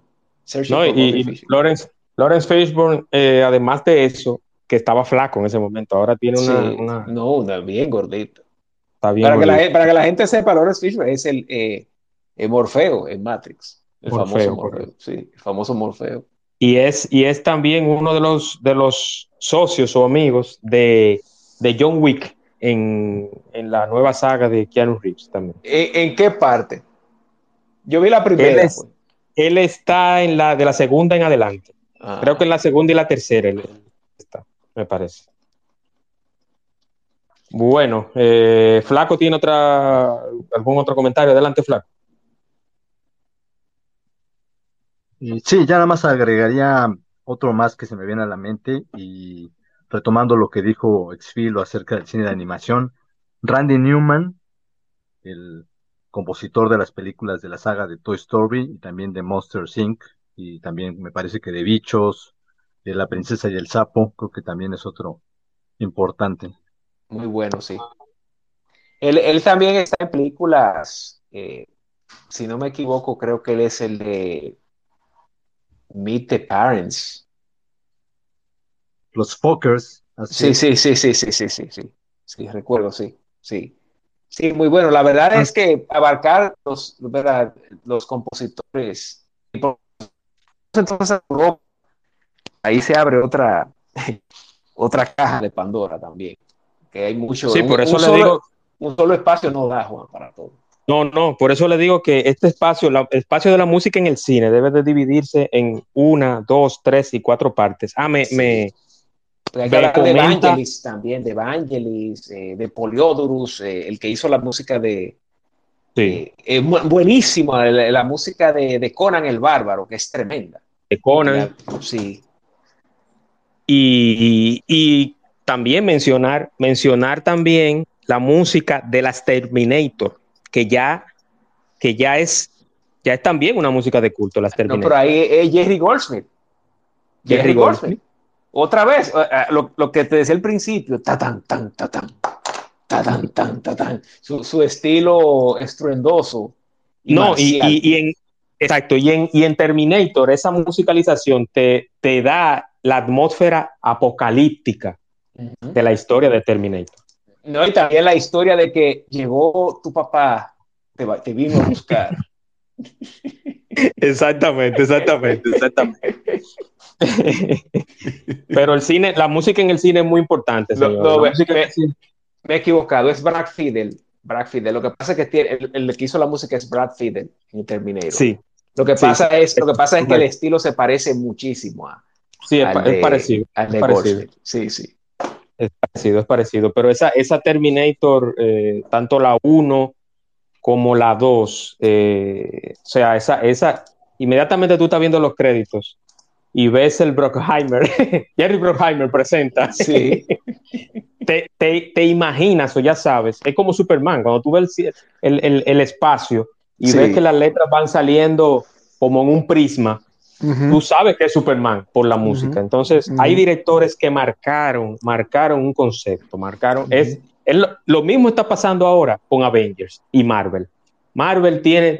No, y, y. Lawrence, Lawrence Fishburne, eh, además de eso, que estaba flaco en ese momento, ahora tiene una, Sí, una- no, una bien gordito. está bien Para que, la, para que la gente sepa, Lawrence Fishburne es el, eh, el Morfeo en Matrix. El Morfeo, famoso Morfeo, sí, el famoso Morfeo. Y es, y es también uno de los, de los socios o amigos de, de John Wick en, en la nueva saga de Keanu Reeves también. ¿En, en qué parte? Yo vi la primera. Él es- pues. Él está en la de la segunda en adelante. Ah, Creo que en la segunda y la tercera él- está, me parece. Bueno, eh, Flaco tiene otra algún otro comentario. Adelante, Flaco. Y sí, ya nada más agregaría otro más que se me viene a la mente y retomando lo que dijo Exfilo acerca del cine de animación, Randy Newman, el compositor de las películas de la saga de Toy Story y también de Monsters Inc. y también me parece que de Bichos, de La Princesa y el Sapo, creo que también es otro importante. Muy bueno, sí. Él, él también está en películas, eh, si no me equivoco, creo que él es el de Meet the Parents. Los Fockers, así Sí, sí, sí, sí, sí, sí, sí, sí. Sí, recuerdo, sí, sí. Sí, muy bueno. La verdad es que abarcar los, ¿verdad? los compositores, entonces ahí se abre otra, *laughs* otra caja de Pandora también. Que hay mucho. Sí, un- por eso un le solo- digo, Un solo espacio no da, Juan, para todo. no, no, por eso le digo que este espacio, la- el espacio de la música en el cine debe de dividirse en una, dos, tres y cuatro partes. Ah, me, Sí. me, Porque hay que de comenta- Vangelis también, de Vangelis, eh, de Poliodorus, eh, el que hizo la música de. sí, eh, eh, bu- buenísima, la, la música de, de Conan el Bárbaro, que es tremenda. de Conan. La- sí, Y, y- y también mencionar, mencionar también la música de las Terminator, que ya, que ya es, ya es también una música de culto, las no, Terminator. pero ahí es Jerry Goldsmith. Jerry Jerry Goldsmith. Goldsmith. Otra vez, eh, eh, lo, lo que te decía al principio, ta tan, tan, ta tan, ta tan, tan, ta tan. Su, su estilo estruendoso. no, y, y- y en, exacto, y en, y en Terminator esa musicalización te, te da la atmósfera apocalíptica de la historia de Terminator. No, y también la historia de que llegó tu papá, te, te vino a buscar. *laughs* Exactamente, exactamente, exactamente. *laughs* *laughs* Pero el cine, la música en el cine es muy importante. Señor. no, Me he equivocado, es Brad Fiedel. Brad Fiedel. Lo que pasa es que tiene, el, el que hizo la música es Brad Fiedel en Terminator. sí, Lo que Sí, pasa es, lo que pasa es que el estilo se parece muchísimo a, sí, es, de, parecido. al de es parecido. Sí, sí. Es parecido, es parecido. Pero esa, esa Terminator, eh, tanto la 1 como la 2, eh, o sea, esa, esa, inmediatamente tú estás viendo los créditos y ves el Brockheimer, Jerry Brockheimer presenta, Sí, te, te, te imaginas o ya sabes, es como Superman, cuando tú ves el, el, el- espacio y Sí. ves que las letras van saliendo como en un prisma, tú sabes que es Superman por la música. Ujú. Entonces, Ujú. hay directores que marcaron, marcaron un concepto, marcaron, es, es lo, lo mismo está pasando ahora con Avengers y Marvel. Marvel tiene,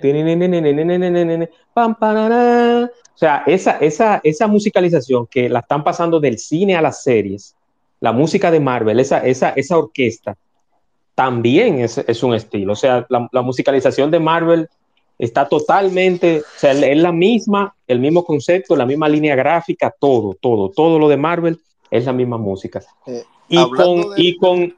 parará. O sea, esa, esa, esa musicalización que la están pasando del cine a las series, la música de Marvel, esa, esa, esa orquesta, también es, es un estilo. O sea, la, la musicalización de Marvel está totalmente, o sea, es la misma, el mismo concepto, la misma línea gráfica, todo, todo, todo lo de Marvel es la misma música. Eh, y con, de- y con,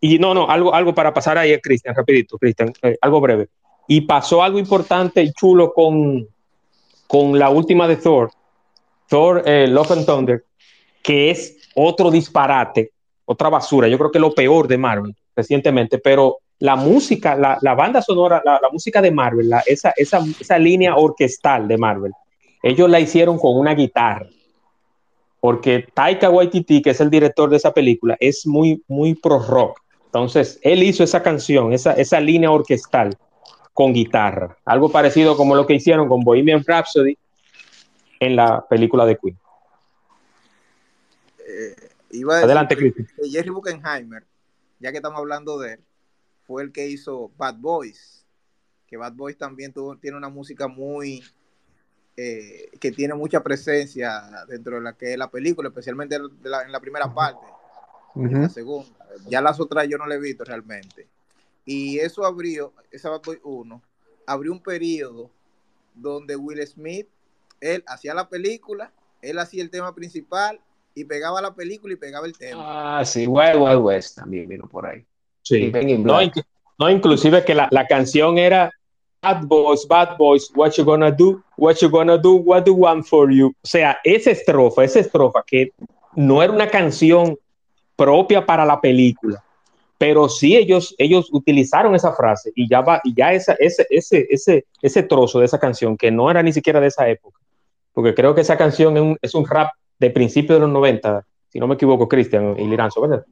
y no, no, algo, algo para pasar ahí, Cristian, rapidito, Cristian, eh, algo breve. Y pasó algo importante y chulo con, con la última de Thor, Thor eh, Love and Thunder, que es otro disparate, otra basura. Yo creo que lo peor de Marvel recientemente, pero la música, la, la banda sonora, la, música de Marvel, esa, esa, esa línea orquestal de Marvel, ellos la hicieron con una guitarra. Porque Taika Waititi, que es el director de esa película, es muy, muy pro rock. Entonces, él hizo esa canción, esa, esa línea orquestal con guitarra. Algo parecido como lo que hicieron con Bohemian Rhapsody en la película de Queen. Iba a decir Adelante, que Jerry Buckenheimer, ya que estamos hablando de él, fue el que hizo Bad Boys. Que Bad Boys también tuvo, tiene una música muy. eh, que tiene mucha presencia dentro de la que es la película, especialmente de la- en la primera parte, en la segunda. Ya las otras yo no la he visto realmente. Y eso abrió, esa Bad Boy 1, abrió un periodo donde Will Smith, él hacía la película, él hacía el tema principal y pegaba la película y pegaba el tema. Ah, sí, Wild Wild West también vino por ahí. Sí. No, no, inclusive que la, la canción era Bad Boys, Bad Boys, what you gonna do, what you gonna do, what do want for you. O sea, esa estrofa, esa estrofa que no era una canción propia para la película, pero sí ellos, ellos utilizaron esa frase y ya va, y ya esa, ese, ese, ese, ese trozo de esa canción que no era ni siquiera de esa época, porque creo que esa canción es un, es un rap de principios de los 90, si no me equivoco, Cristian y Liranzo, ¿verdad?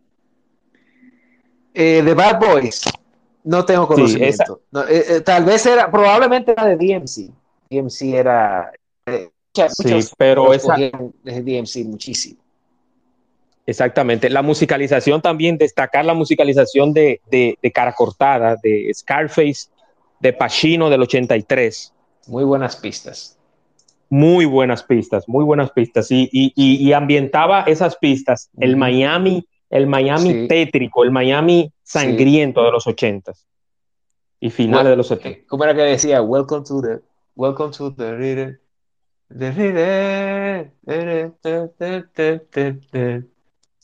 Eh, The Bad Boys. No tengo conocimiento. No, eh, eh, tal vez era, probablemente era de DMC. DMC era. eh, muchas- Sí, muchos pero esa- de DMC muchísimo. Exactamente. La musicalización también, destacar la musicalización de, de, de Cara Cortada, de Scarface, de Pacino del 83. Muy buenas pistas. Muy buenas pistas, muy buenas pistas. Y, y, y, y ambientaba esas pistas, el. Miami, el Miami Sí. tétrico, el Miami sangriento de los 80 y finales de los 70. Eh, ¿Cómo era que decía? Welcome to the. Welcome to the reader. The reader.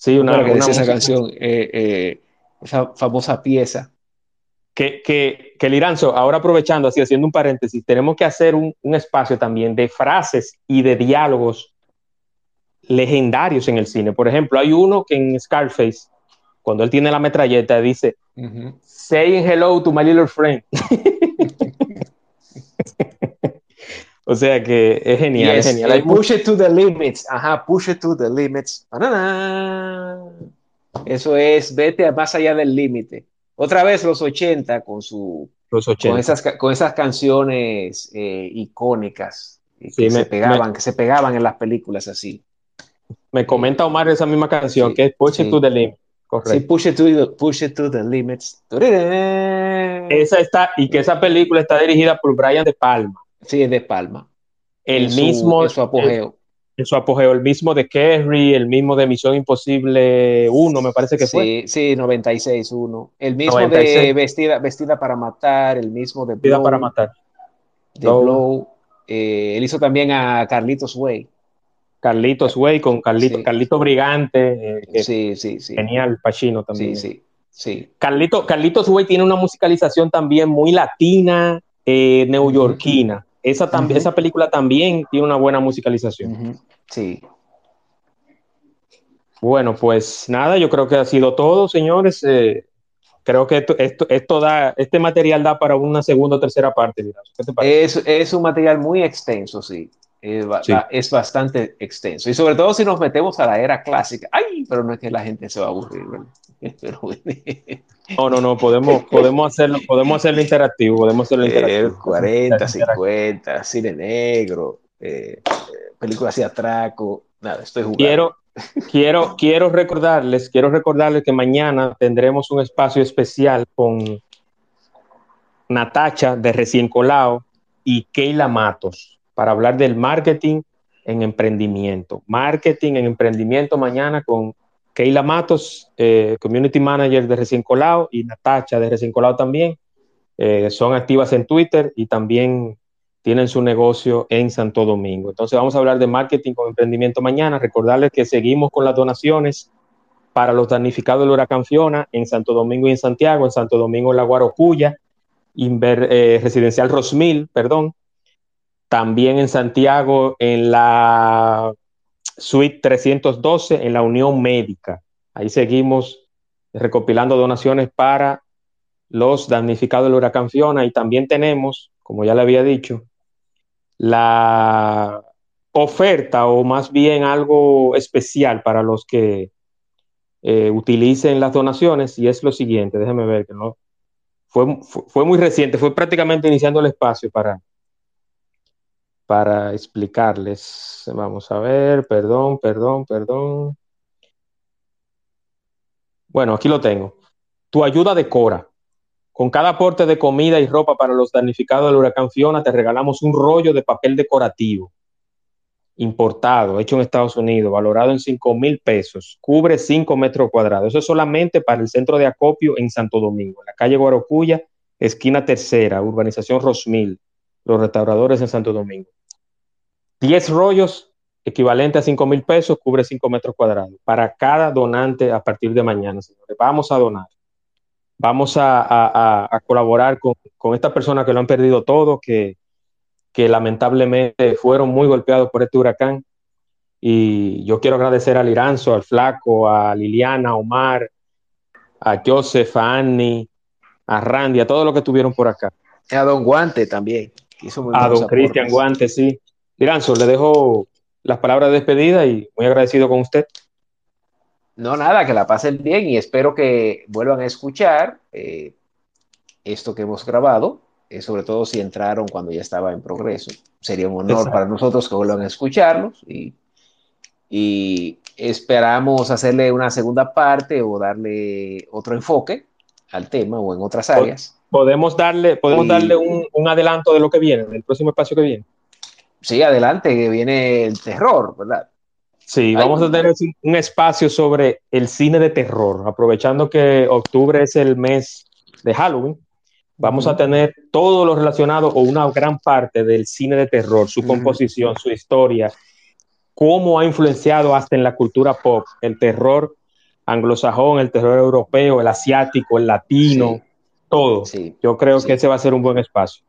Sí, ¿Cómo una, era que una decía esa música- canción? Eh, eh, esa famosa pieza. que, que, que Liranzo, ahora aprovechando, así haciendo un paréntesis, tenemos que hacer un, un espacio también de frases y de diálogos legendarios en el cine. Por ejemplo, hay uno que en Scarface, cuando él tiene la metralleta, dice, Ujú. saying hello to my little friend. *laughs* o sea que es genial, Yes, es genial. eh, Hay push it to the limits. Ajá, push it to the limits. Banana. Eso es, vete más allá del límite. Otra vez los 80 con su los con 80. esas con esas canciones eh, icónicas eh, Sí, que me- se pegaban, que se pegaban en las películas así. Me comenta Omar esa misma canción, Sí, que es Push It sí. to the Limit. Sí, Correcto. push it to the, push it to the limits. Esa está, y que esa película está dirigida por Brian De Palma. Sí, es de Palma. El En su- mismo en su apogeo. en su apogeo, el mismo de Kerry, el mismo de Misión Imposible 1, me parece que fue. Sí, sí, 96-1. El mismo 96. de Vestida, Vestida para Matar, el mismo de Blow. para matar. de Blow. Blow. Eh, él hizo también a Carlitos Way. Carlitos Way con Carlito, Sí. Carlito Brigante, eh, que Sí, sí, sí. genial, Pacino Sí, también. sí, sí. Carlito, Carlitos Way tiene una musicalización también muy latina, eh, neoyorquina. Esa, tam- esa película también tiene una buena musicalización. Sí. Bueno, pues nada, yo creo que ha sido todo, señores. Eh, creo que esto, esto, esto da, este material da para una segunda o tercera parte. ¿Qué te parece? Es, es un material muy extenso, sí. Es, Sí. es bastante extenso. Y sobre todo si nos metemos a la era clásica. Ay, pero no es que la gente se va a aburrir, ¿verdad? *laughs* Pero, No, no, no, podemos, *laughs* podemos hacerlo, podemos hacerlo interactivo, podemos hacerlo eh, interactivo. 40, Interactivo. 50, cine negro, eh, eh, películas de atraco. Nada, estoy jugando. Quiero, quiero, quiero recordarles, quiero recordarles que mañana tendremos un espacio especial con Natacha de Recién Colado y Keila Matos para hablar del marketing en emprendimiento. Marketing en emprendimiento mañana con Keila Matos, eh, Community Manager de Recién Colado y Natacha de Recién Colado también. Eh, son activas en Twitter y también tienen su negocio en Santo Domingo. Entonces vamos a hablar de marketing con emprendimiento mañana. Recordarles que seguimos con las donaciones para los damnificados del huracán Fiona en Santo Domingo y en Santiago, en Santo Domingo en la Guarocuya, Inver- eh, Residencial Rosmil, perdón. También en Santiago en la Suite 312 en la Unión Médica. Ahí seguimos recopilando donaciones para los damnificados del huracán Fiona. Y también tenemos, como ya le había dicho, la oferta o más bien algo especial para los que eh, utilicen las donaciones y es lo siguiente, déjeme ver que no. Fue, fue, muy reciente, fue prácticamente iniciando el espacio para, para explicarles. Vamos a ver, perdón, perdón, perdón. Bueno, aquí lo tengo. Tu ayuda decora. Con cada aporte de comida y ropa para los damnificados del huracán Fiona, te regalamos un rollo de papel decorativo importado, hecho en Estados Unidos, valorado en 5 mil pesos. Cubre 5 metros cuadrados. Eso es solamente para el centro de acopio en Santo Domingo, en la calle Guarocuya, esquina tercera, urbanización Rosmil, los restauradores en Santo Domingo. 10 rollos equivalente a 5 mil pesos, cubre 5 metros cuadrados. Para cada donante a partir de mañana, señores. Vamos a donar. Vamos a, a, a, a colaborar con, con estas personas que lo han perdido todo, que, que lamentablemente fueron muy golpeados por este huracán. Y yo quiero agradecer al Liranzo, al Flaco, a Liliana, a Omar, a Joseph, a Annie, a Randy, a todos los que estuvieron por acá. A Don Guante también. que hizo muy A don Cristian. Guante, sí. Liranzo, le dejo las palabras de despedida y muy agradecido con usted. No, nada, que la pasen bien y espero que vuelvan a escuchar eh, esto que hemos grabado, eh, sobre todo si entraron cuando ya estaba en progreso. Sería un honor Exacto. para nosotros que vuelvan a escucharlos y, y esperamos hacerle una segunda parte o darle otro enfoque al tema o en otras áreas. Podemos darle, podemos Y- darle un, un adelanto de lo que viene, del próximo espacio que viene. Sí, adelante, que viene el terror, ¿verdad? Sí, Ay, vamos a tener un, espacio sobre el cine de terror, aprovechando que octubre es el mes de Halloween. Vamos a tener todo lo relacionado o una gran parte del cine de terror, su composición, su historia, cómo ha influenciado hasta en la cultura pop el terror anglosajón, el terror europeo, el asiático, el latino, Sí. todo. Sí. Yo creo Sí. que ese va a ser un buen espacio.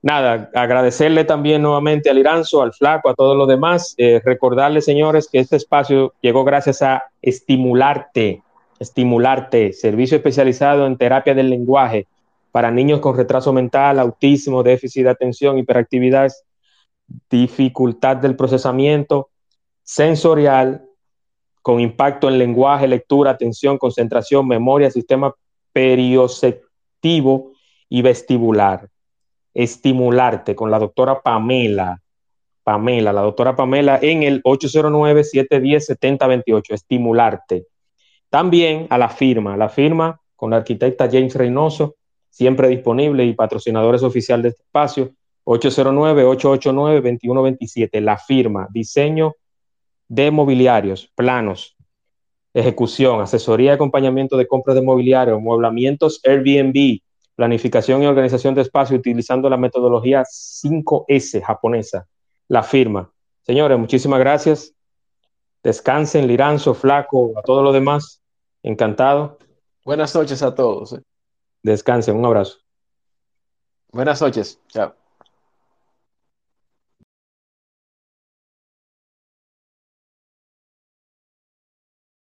Nada, agradecerle también nuevamente al Iranzo, al Flaco, a todos los demás. Eh, recordarles, señores, que este espacio llegó gracias a Estimularte, Estimularte, servicio especializado en terapia del lenguaje para niños con retraso mental, autismo, déficit de atención, hiperactividad, dificultad del procesamiento sensorial, con impacto en lenguaje, lectura, atención, concentración, memoria, sistema perioceptivo y vestibular. Estimularte con la doctora Pamela. Pamela, la doctora Pamela en el 809-710-7028. Estimularte. También a la firma, la firma con la arquitecta James Reynoso, siempre disponible y patrocinadores oficial de este espacio, 809-889-2127. La firma, diseño de mobiliarios, planos, ejecución, asesoría y acompañamiento de compras de mobiliario, mueblamientos Airbnb, planificación y organización de espacio utilizando la metodología 5S japonesa. La firma. Señores, muchísimas gracias. Descansen, Liranzo, Flaco, a todos los demás. Encantado. Buenas noches a todos. eh. Descansen, un abrazo. Buenas noches. Chao.